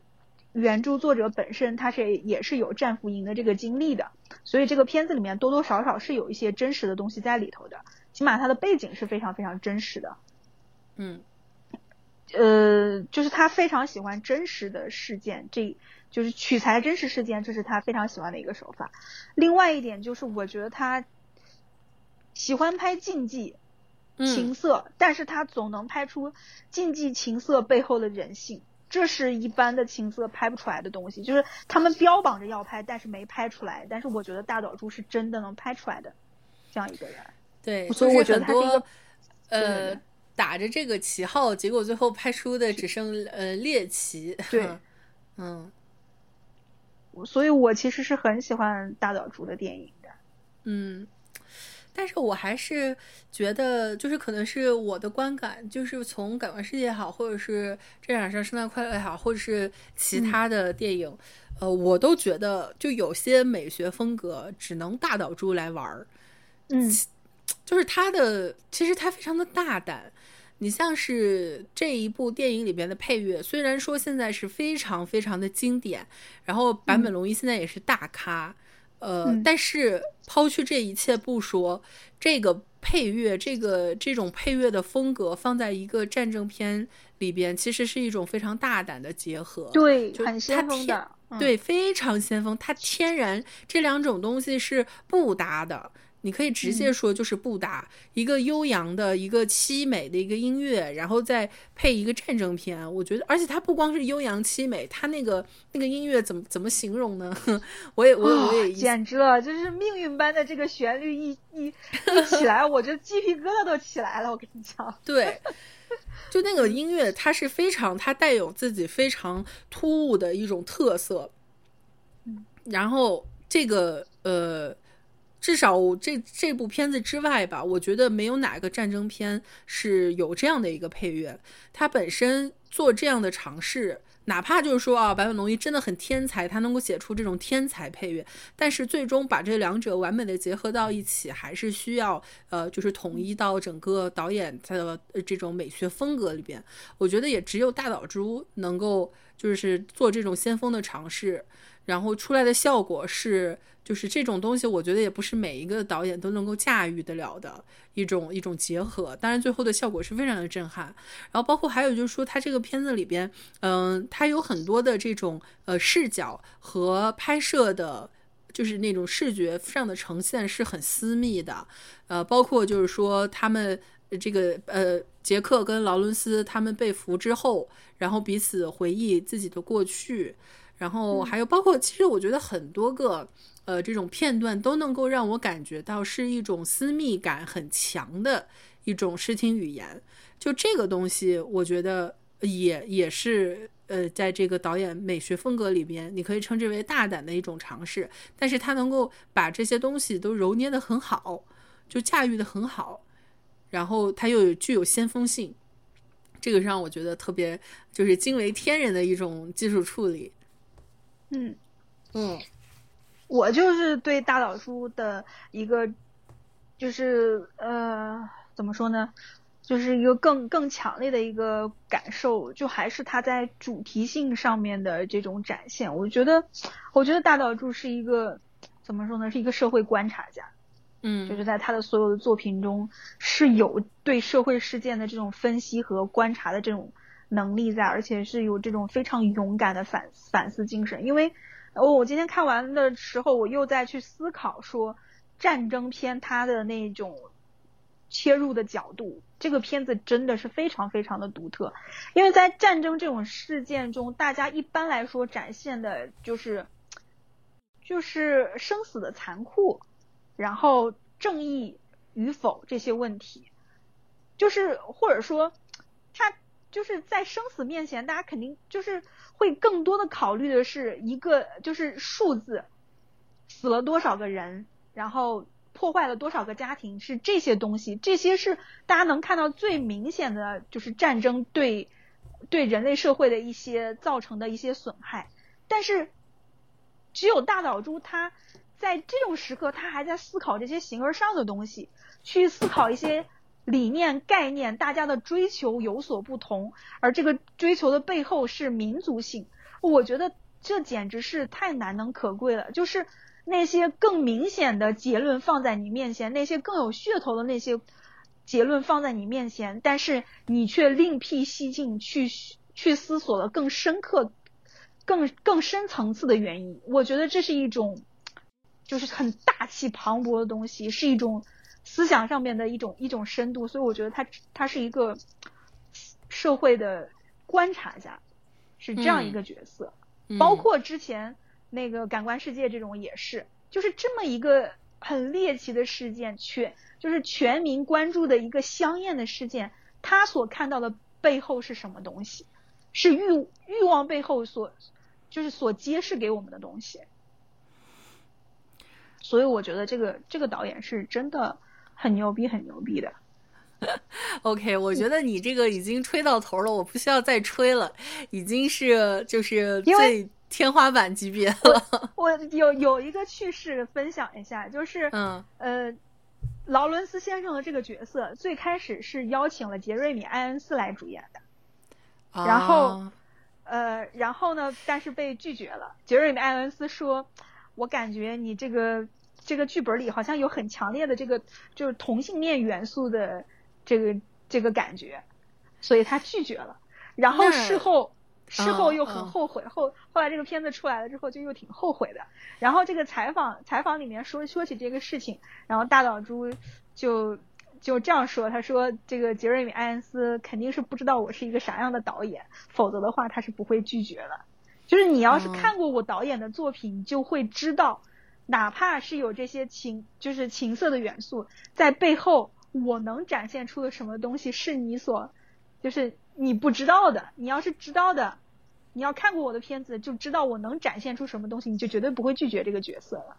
原著作者本身他是也是有战俘营的这个经历的，所以这个片子里面多多少少是有一些真实的东西在里头的，起码它的背景是非常非常真实的。嗯，呃，就是他非常喜欢真实的事件，这就是取材真实事件，这是他非常喜欢的一个手法。另外一点就是，我觉得他喜欢拍禁忌情色，但是他总能拍出禁忌情色背后的人性。这是一般的情色拍不出来的东西，就是他们标榜着要拍，但是没拍出来。但是我觉得大岛渚是真的能拍出来的，这样一个人。对，所以我觉得他是一个呃打着这个旗号，结果最后拍出的只剩呃猎奇。对，嗯，所以我其实是很喜欢大岛渚的电影的。嗯。但是我还是觉得，就是可能是我的观感，就是从《感官世界》也好，或者是这场上圣诞快乐也好，或者是其他的电影，呃，我都觉得就有些美学风格只能大岛猪来玩儿。嗯，就是他的，其实他非常的大胆。你像是这一部电影里边的配乐，虽然说现在是非常非常的经典，然后坂本龙一现在也是大咖。呃，但是抛去这一切不说，这个配乐，这个这种配乐的风格放在一个战争片里边，其实是一种非常大胆的结合，对，很先锋的，对，非常先锋，它天然这两种东西是不搭的。你可以直接说就是不搭，一个悠扬的、一个凄美的一个音乐，然后再配一个战争片。我觉得，而且它不光是悠扬凄美，它那个那个音乐怎么怎么形容呢？我也我我也简直了，就是命运般的这个旋律一一一起来，我这鸡皮疙瘩都起来了。我跟你讲，对，就那个音乐，它是非常，它带有自己非常突兀的一种特色。嗯，然后这个呃。至少这这部片子之外吧，我觉得没有哪个战争片是有这样的一个配乐。它本身做这样的尝试，哪怕就是说啊，坂本龙一真的很天才，他能够写出这种天才配乐，但是最终把这两者完美的结合到一起，还是需要呃，就是统一到整个导演他的这种美学风格里边。我觉得也只有大岛渚能够就是做这种先锋的尝试，然后出来的效果是。就是这种东西，我觉得也不是每一个导演都能够驾驭得了的一种一种结合。当然，最后的效果是非常的震撼。然后，包括还有就是说，他这个片子里边，嗯，他有很多的这种呃视角和拍摄的，就是那种视觉上的呈现是很私密的。呃，包括就是说，他们这个呃杰克跟劳伦斯他们被俘之后，然后彼此回忆自己的过去，然后还有包括，其实我觉得很多个。呃，这种片段都能够让我感觉到是一种私密感很强的一种视听语言。就这个东西，我觉得也也是呃，在这个导演美学风格里边，你可以称之为大胆的一种尝试。但是他能够把这些东西都揉捏得很好，就驾驭得很好，然后他又有具有先锋性，这个让我觉得特别就是惊为天人的一种技术处理。嗯嗯。我就是对大岛渚的一个，就是呃，怎么说呢，就是一个更更强烈的一个感受，就还是他在主题性上面的这种展现。我觉得，我觉得大岛渚是一个怎么说呢，是一个社会观察家，嗯，就是在他的所有的作品中是有对社会事件的这种分析和观察的这种能力在，而且是有这种非常勇敢的反反思精神。因为，我我今天看完的时候，我又在去思考说，战争片它的那种切入的角度，这个片子真的是非常非常的独特。因为在战争这种事件中，大家一般来说展现的就是就是生死的残酷，然后正义与否这些问题，就是或者说他。就是在生死面前，大家肯定就是会更多的考虑的是一个就是数字，死了多少个人，然后破坏了多少个家庭，是这些东西，这些是大家能看到最明显的就是战争对对人类社会的一些造成的一些损害。但是只有大岛猪他在这种时刻，他还在思考这些形而上的东西，去思考一些。理念概念，大家的追求有所不同，而这个追求的背后是民族性。我觉得这简直是太难能可贵了。就是那些更明显的结论放在你面前，那些更有噱头的那些结论放在你面前，但是你却另辟蹊径去去思索了更深刻、更更深层次的原因。我觉得这是一种就是很大气磅礴的东西，是一种。思想上面的一种一种深度，所以我觉得他他是一个社会的观察家，是这样一个角色。包括之前那个感官世界这种也是，就是这么一个很猎奇的事件，全就是全民关注的一个香艳的事件，他所看到的背后是什么东西？是欲欲望背后所就是所揭示给我们的东西。所以我觉得这个这个导演是真的。很牛逼，很牛逼的。OK，我觉得你这个已经吹到头了，我不需要再吹了，已经是就是最天花板级别了。我有有一个趣事分享一下，就是嗯呃，劳伦斯先生的这个角色最开始是邀请了杰瑞米·埃恩斯来主演的，然后呃，然后呢，但是被拒绝了。杰瑞米·埃恩斯说：“我感觉你这个。”这个剧本里好像有很强烈的这个就是同性恋元素的这个这个感觉，所以他拒绝了。然后事后事后又很后悔，后后来这个片子出来了之后就又挺后悔的。然后这个采访采访里面说说起这个事情，然后大岛猪就就这样说，他说这个杰瑞米·埃恩斯肯定是不知道我是一个啥样的导演，否则的话他是不会拒绝的。就是你要是看过我导演的作品，你就会知道。哪怕是有这些情，就是情色的元素在背后，我能展现出的什么东西是你所，就是你不知道的。你要是知道的，你要看过我的片子，就知道我能展现出什么东西，你就绝对不会拒绝这个角色了。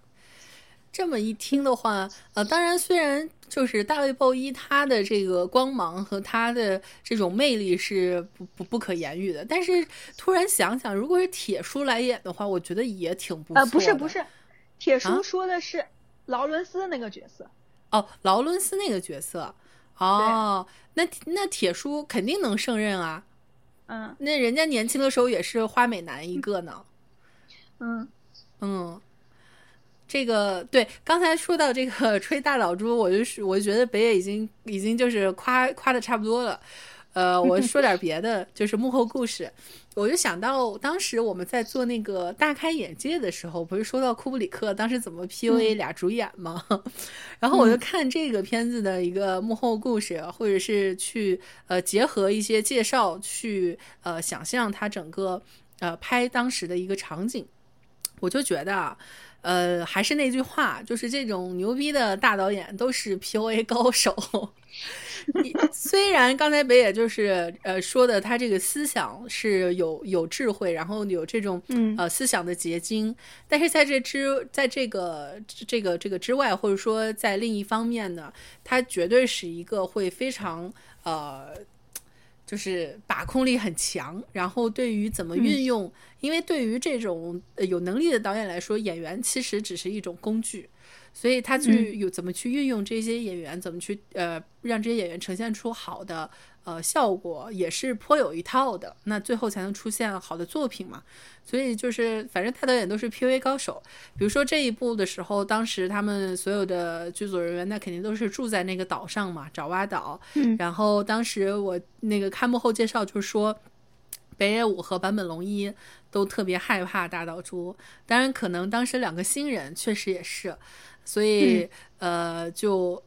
这么一听的话，呃，当然，虽然就是大卫鲍伊他的这个光芒和他的这种魅力是不不不可言喻的，但是突然想想，如果是铁叔来演的话，我觉得也挺不错。呃，不是不是。铁叔说的是劳伦斯那个角色哦，劳伦斯那个角色。哦，那那铁叔肯定能胜任啊，嗯，那人家年轻的时候也是花美男一个呢，嗯。嗯，这个对，刚才说到这个 吹大老猪，我就是我就觉得北野已经已经就是夸夸的差不多了。呃，我说点别的，就是幕后故事。我就想到当时我们在做那个大开眼界的时候，不是说到库布里克当时怎么 PUA 俩主演吗？然后我就看这个片子的一个幕后故事，或者是去呃结合一些介绍去呃想象他整个呃拍当时的一个场景，我就觉得啊。呃，还是那句话，就是这种牛逼的大导演都是 P O A 高手。虽然刚才北野就是呃说的，他这个思想是有有智慧，然后有这种呃思想的结晶，但是在这之在这个这个这个之外，或者说在另一方面呢，他绝对是一个会非常呃。就是把控力很强，然后对于怎么运用，因为对于这种有能力的导演来说，演员其实只是一种工具，所以他去有怎么去运用这些演员，怎么去呃让这些演员呈现出好的。呃，效果也是颇有一套的，那最后才能出现好的作品嘛。所以就是，反正大导演都是 P V 高手。比如说这一部的时候，当时他们所有的剧组人员，那肯定都是住在那个岛上嘛，爪哇岛。嗯。然后当时我那个开幕后介绍，就是说，北野武和坂本龙一都特别害怕大岛渚。当然，可能当时两个新人确实也是，所以呃，就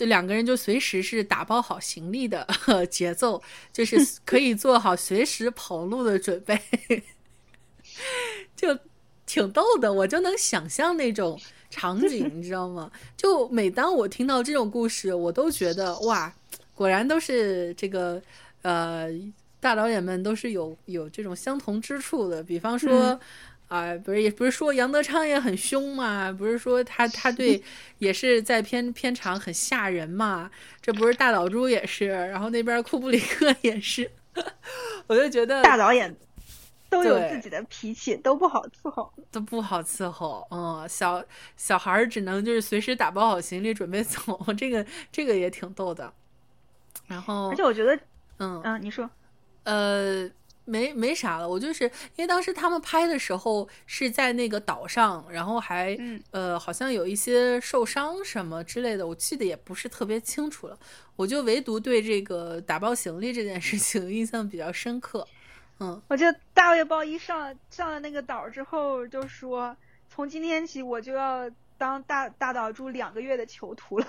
这两个人就随时是打包好行李的 节奏，就是 可以做好随时跑路的准备，就挺逗的。我就能想象那种场景，你知道吗？就每当我听到这种故事，我都觉得哇，果然都是这个呃。大导演们都是有有这种相同之处的，比方说，啊，不是也不是说杨德昌也很凶嘛，不是说他他对 也是在片片场很吓人嘛，这不是大岛猪也是，然后那边库布里克也是，我就觉得大导演都有自己的脾气，都不好伺候，都不好伺候，嗯，小小孩儿只能就是随时打包好行李准备走，这个这个也挺逗的，然后而且我觉得，嗯嗯，你说。呃，没没啥了，我就是因为当时他们拍的时候是在那个岛上，然后还呃好像有一些受伤什么之类的，我记得也不是特别清楚了。我就唯独对这个打包行李这件事情 印象比较深刻。嗯，我记得大卫鲍伊上上了那个岛之后就说，从今天起我就要当大大岛住两个月的囚徒了。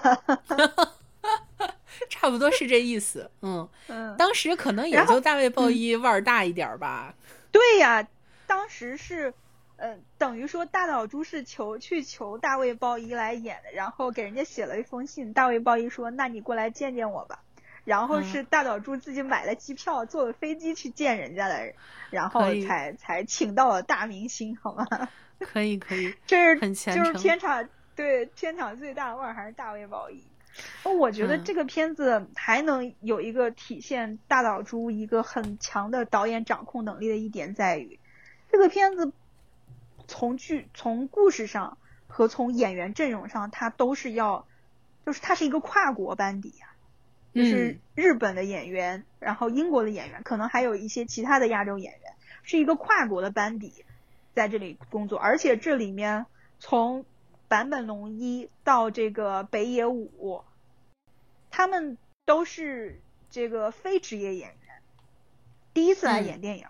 差不多是这意思，嗯嗯，当时可能也就大卫鲍伊腕儿大一点吧。对呀，当时是，呃，等于说大岛猪是求去求大卫鲍伊来演的，然后给人家写了一封信，大卫鲍伊说：“那你过来见见我吧。”然后是大岛猪自己买了机票，坐了飞机去见人家的，然后才才请到了大明星，好吗？可以可以，这是很虔诚。就是片场对片场最大的腕儿还是大卫鲍伊。哦，我觉得这个片子还能有一个体现大岛渚一个很强的导演掌控能力的一点在于，这个片子从剧从故事上和从演员阵容上，它都是要，就是它是一个跨国班底呀，就是日本的演员，然后英国的演员，可能还有一些其他的亚洲演员，是一个跨国的班底在这里工作，而且这里面从。坂本龙一到这个北野武，他们都是这个非职业演员，第一次来演电影，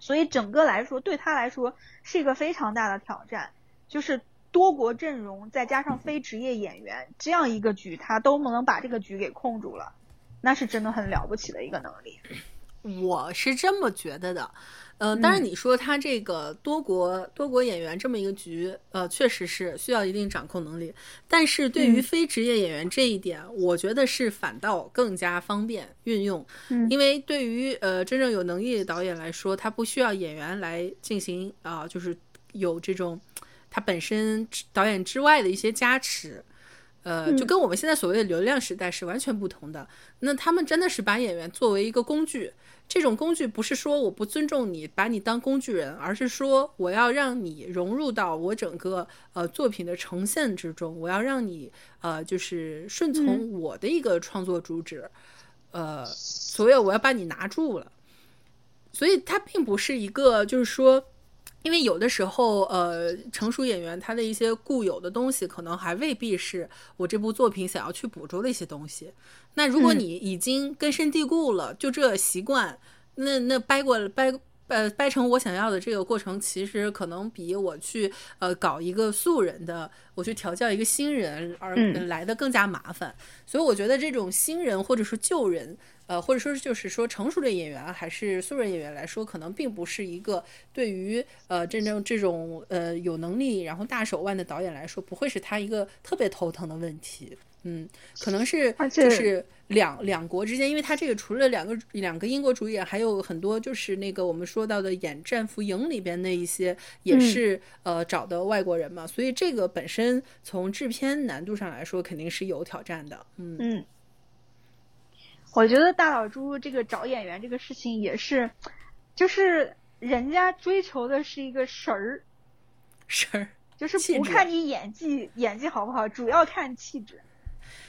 所以整个来说对他来说是一个非常大的挑战。就是多国阵容再加上非职业演员这样一个局，他都能把这个局给控住了，那是真的很了不起的一个能力。我是这么觉得的。呃，当然你说他这个多国多国演员这么一个局，呃，确实是需要一定掌控能力。但是对于非职业演员这一点，我觉得是反倒更加方便运用。嗯，因为对于呃真正有能力的导演来说，他不需要演员来进行啊，就是有这种他本身导演之外的一些加持。呃，就跟我们现在所谓的流量时代是完全不同的。那他们真的是把演员作为一个工具。这种工具不是说我不尊重你，把你当工具人，而是说我要让你融入到我整个呃作品的呈现之中，我要让你呃就是顺从我的一个创作主旨，呃，所以我要把你拿住了。所以它并不是一个就是说。因为有的时候，呃，成熟演员他的一些固有的东西，可能还未必是我这部作品想要去捕捉的一些东西。那如果你已经根深蒂固了，就这习惯，那那掰过掰呃掰成我想要的这个过程，其实可能比我去呃搞一个素人的，我去调教一个新人而来的更加麻烦。所以我觉得这种新人或者说旧人。呃，或者说就是说，成熟的演员还是素人演员来说，可能并不是一个对于呃真正这种呃有能力然后大手腕的导演来说，不会是他一个特别头疼的问题。嗯，可能是就是两两国之间，因为他这个除了两个两个英国主演，还有很多就是那个我们说到的演《战俘营》里边的一些也是呃找的外国人嘛，所以这个本身从制片难度上来说，肯定是有挑战的。嗯嗯。我觉得大岛猪这个找演员这个事情也是，就是人家追求的是一个神儿，神儿就是不看你演技演技好不好，主要看气质。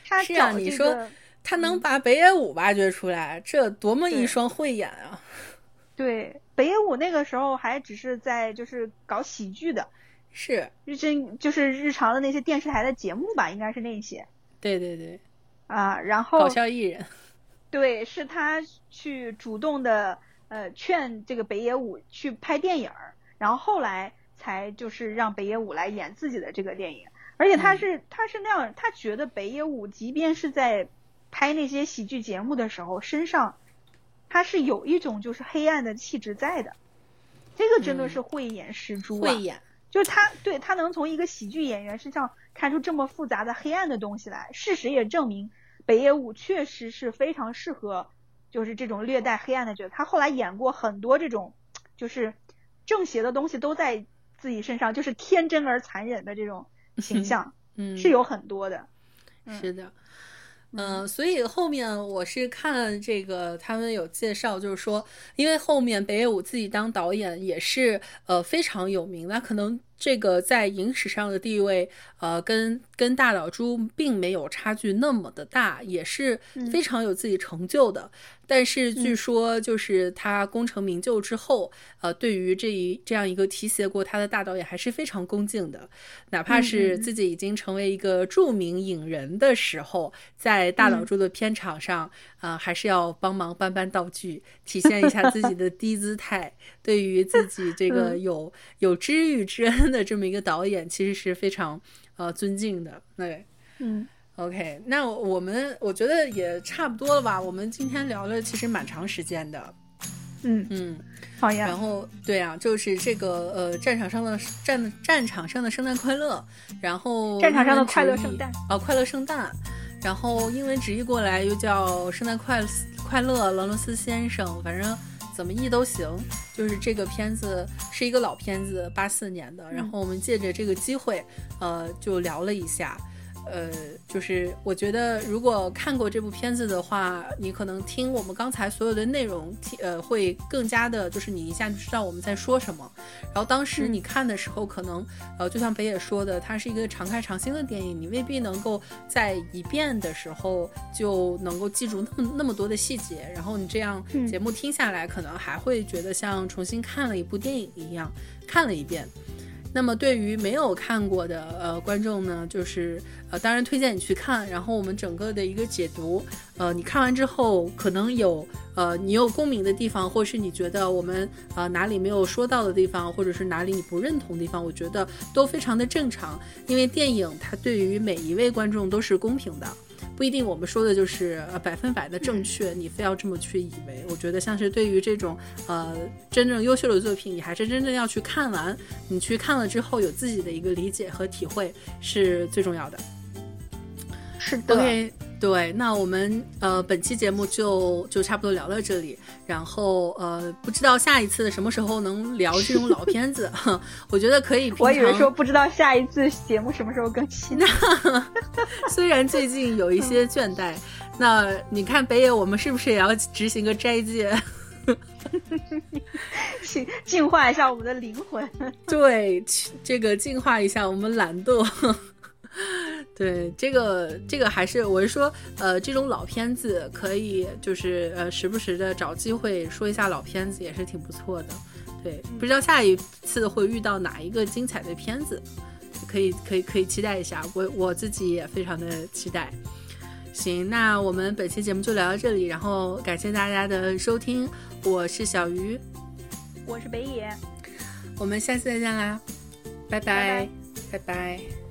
他是啊，你说他能把北野武挖掘出来，这多么一双慧眼啊！对，北野武那个时候还只是在就是搞喜剧的，是日真就是日常的那些电视台的节目吧，应该是那些。对对对。啊，然后搞笑艺人。对，是他去主动的呃劝这个北野武去拍电影儿，然后后来才就是让北野武来演自己的这个电影。而且他是他是那样，他觉得北野武即便是在拍那些喜剧节目的时候，身上他是有一种就是黑暗的气质在的。这个真的是慧眼识珠啊！慧眼，就是他对他能从一个喜剧演员身上看出这么复杂的黑暗的东西来。事实也证明，北野武确实是非常适合就是这种略带黑暗的角色。他后来演过很多这种就是正邪的东西都在自己身上，就是天真而残忍的这种。形象，嗯，是有很多的，是的，嗯，所以后面我是看这个他们有介绍，就是说，因为后面北野武自己当导演也是呃非常有名，那可能。这个在影史上的地位，呃，跟跟大岛渚并没有差距那么的大，也是非常有自己成就的。但是据说，就是他功成名就之后，呃，对于这一这样一个提携过他的大导演，还是非常恭敬的。哪怕是自己已经成为一个著名影人的时候，在大岛渚的片场上，啊，还是要帮忙搬搬道具，体现一下自己的低姿态。对于自己这个有有知遇之恩的这么一个导演，其实是非常呃尊敬的。对，嗯，OK，那我们我觉得也差不多了吧？我们今天聊了其实蛮长时间的。嗯嗯，好呀。然后对啊，就是这个呃战场上的战战场上的圣诞快乐，然后战场上的快乐圣诞哦，快乐圣诞。然后英文直译过来又叫圣诞快快乐，劳伦斯先生，反正。怎么译都行，就是这个片子是一个老片子，八四年的。然后我们借着这个机会，呃，就聊了一下。呃，就是我觉得，如果看过这部片子的话，你可能听我们刚才所有的内容，听呃，会更加的，就是你一下就知道我们在说什么。然后当时你看的时候，可能呃，就像北野说的，它是一个常看常新的电影，你未必能够在一遍的时候就能够记住那么那么多的细节。然后你这样节目听下来，可能还会觉得像重新看了一部电影一样，看了一遍。那么对于没有看过的呃观众呢，就是呃当然推荐你去看，然后我们整个的一个解读，呃你看完之后可能有呃你有共鸣的地方，或是你觉得我们呃哪里没有说到的地方，或者是哪里你不认同的地方，我觉得都非常的正常，因为电影它对于每一位观众都是公平的。不一定我们说的就是呃百分百的正确，你非要这么去以为。我觉得像是对于这种呃真正优秀的作品，你还是真正要去看完，你去看了之后有自己的一个理解和体会是最重要的。是的。对，那我们呃本期节目就就差不多聊到这里，然后呃不知道下一次什么时候能聊这种老片子，我觉得可以。我以为说不知道下一次节目什么时候更新。虽然最近有一些倦怠，那你看北野，我们是不是也要执行个斋戒？净净化一下我们的灵魂。对，这个净化一下我们懒惰。对，这个这个还是我是说，呃，这种老片子可以就是呃时不时的找机会说一下老片子也是挺不错的。对，不知道下一次会遇到哪一个精彩的片子，可以可以可以期待一下，我我自己也非常的期待。行，那我们本期节目就聊到这里，然后感谢大家的收听，我是小鱼，我是北野，我们下次再见啦，拜拜，拜拜。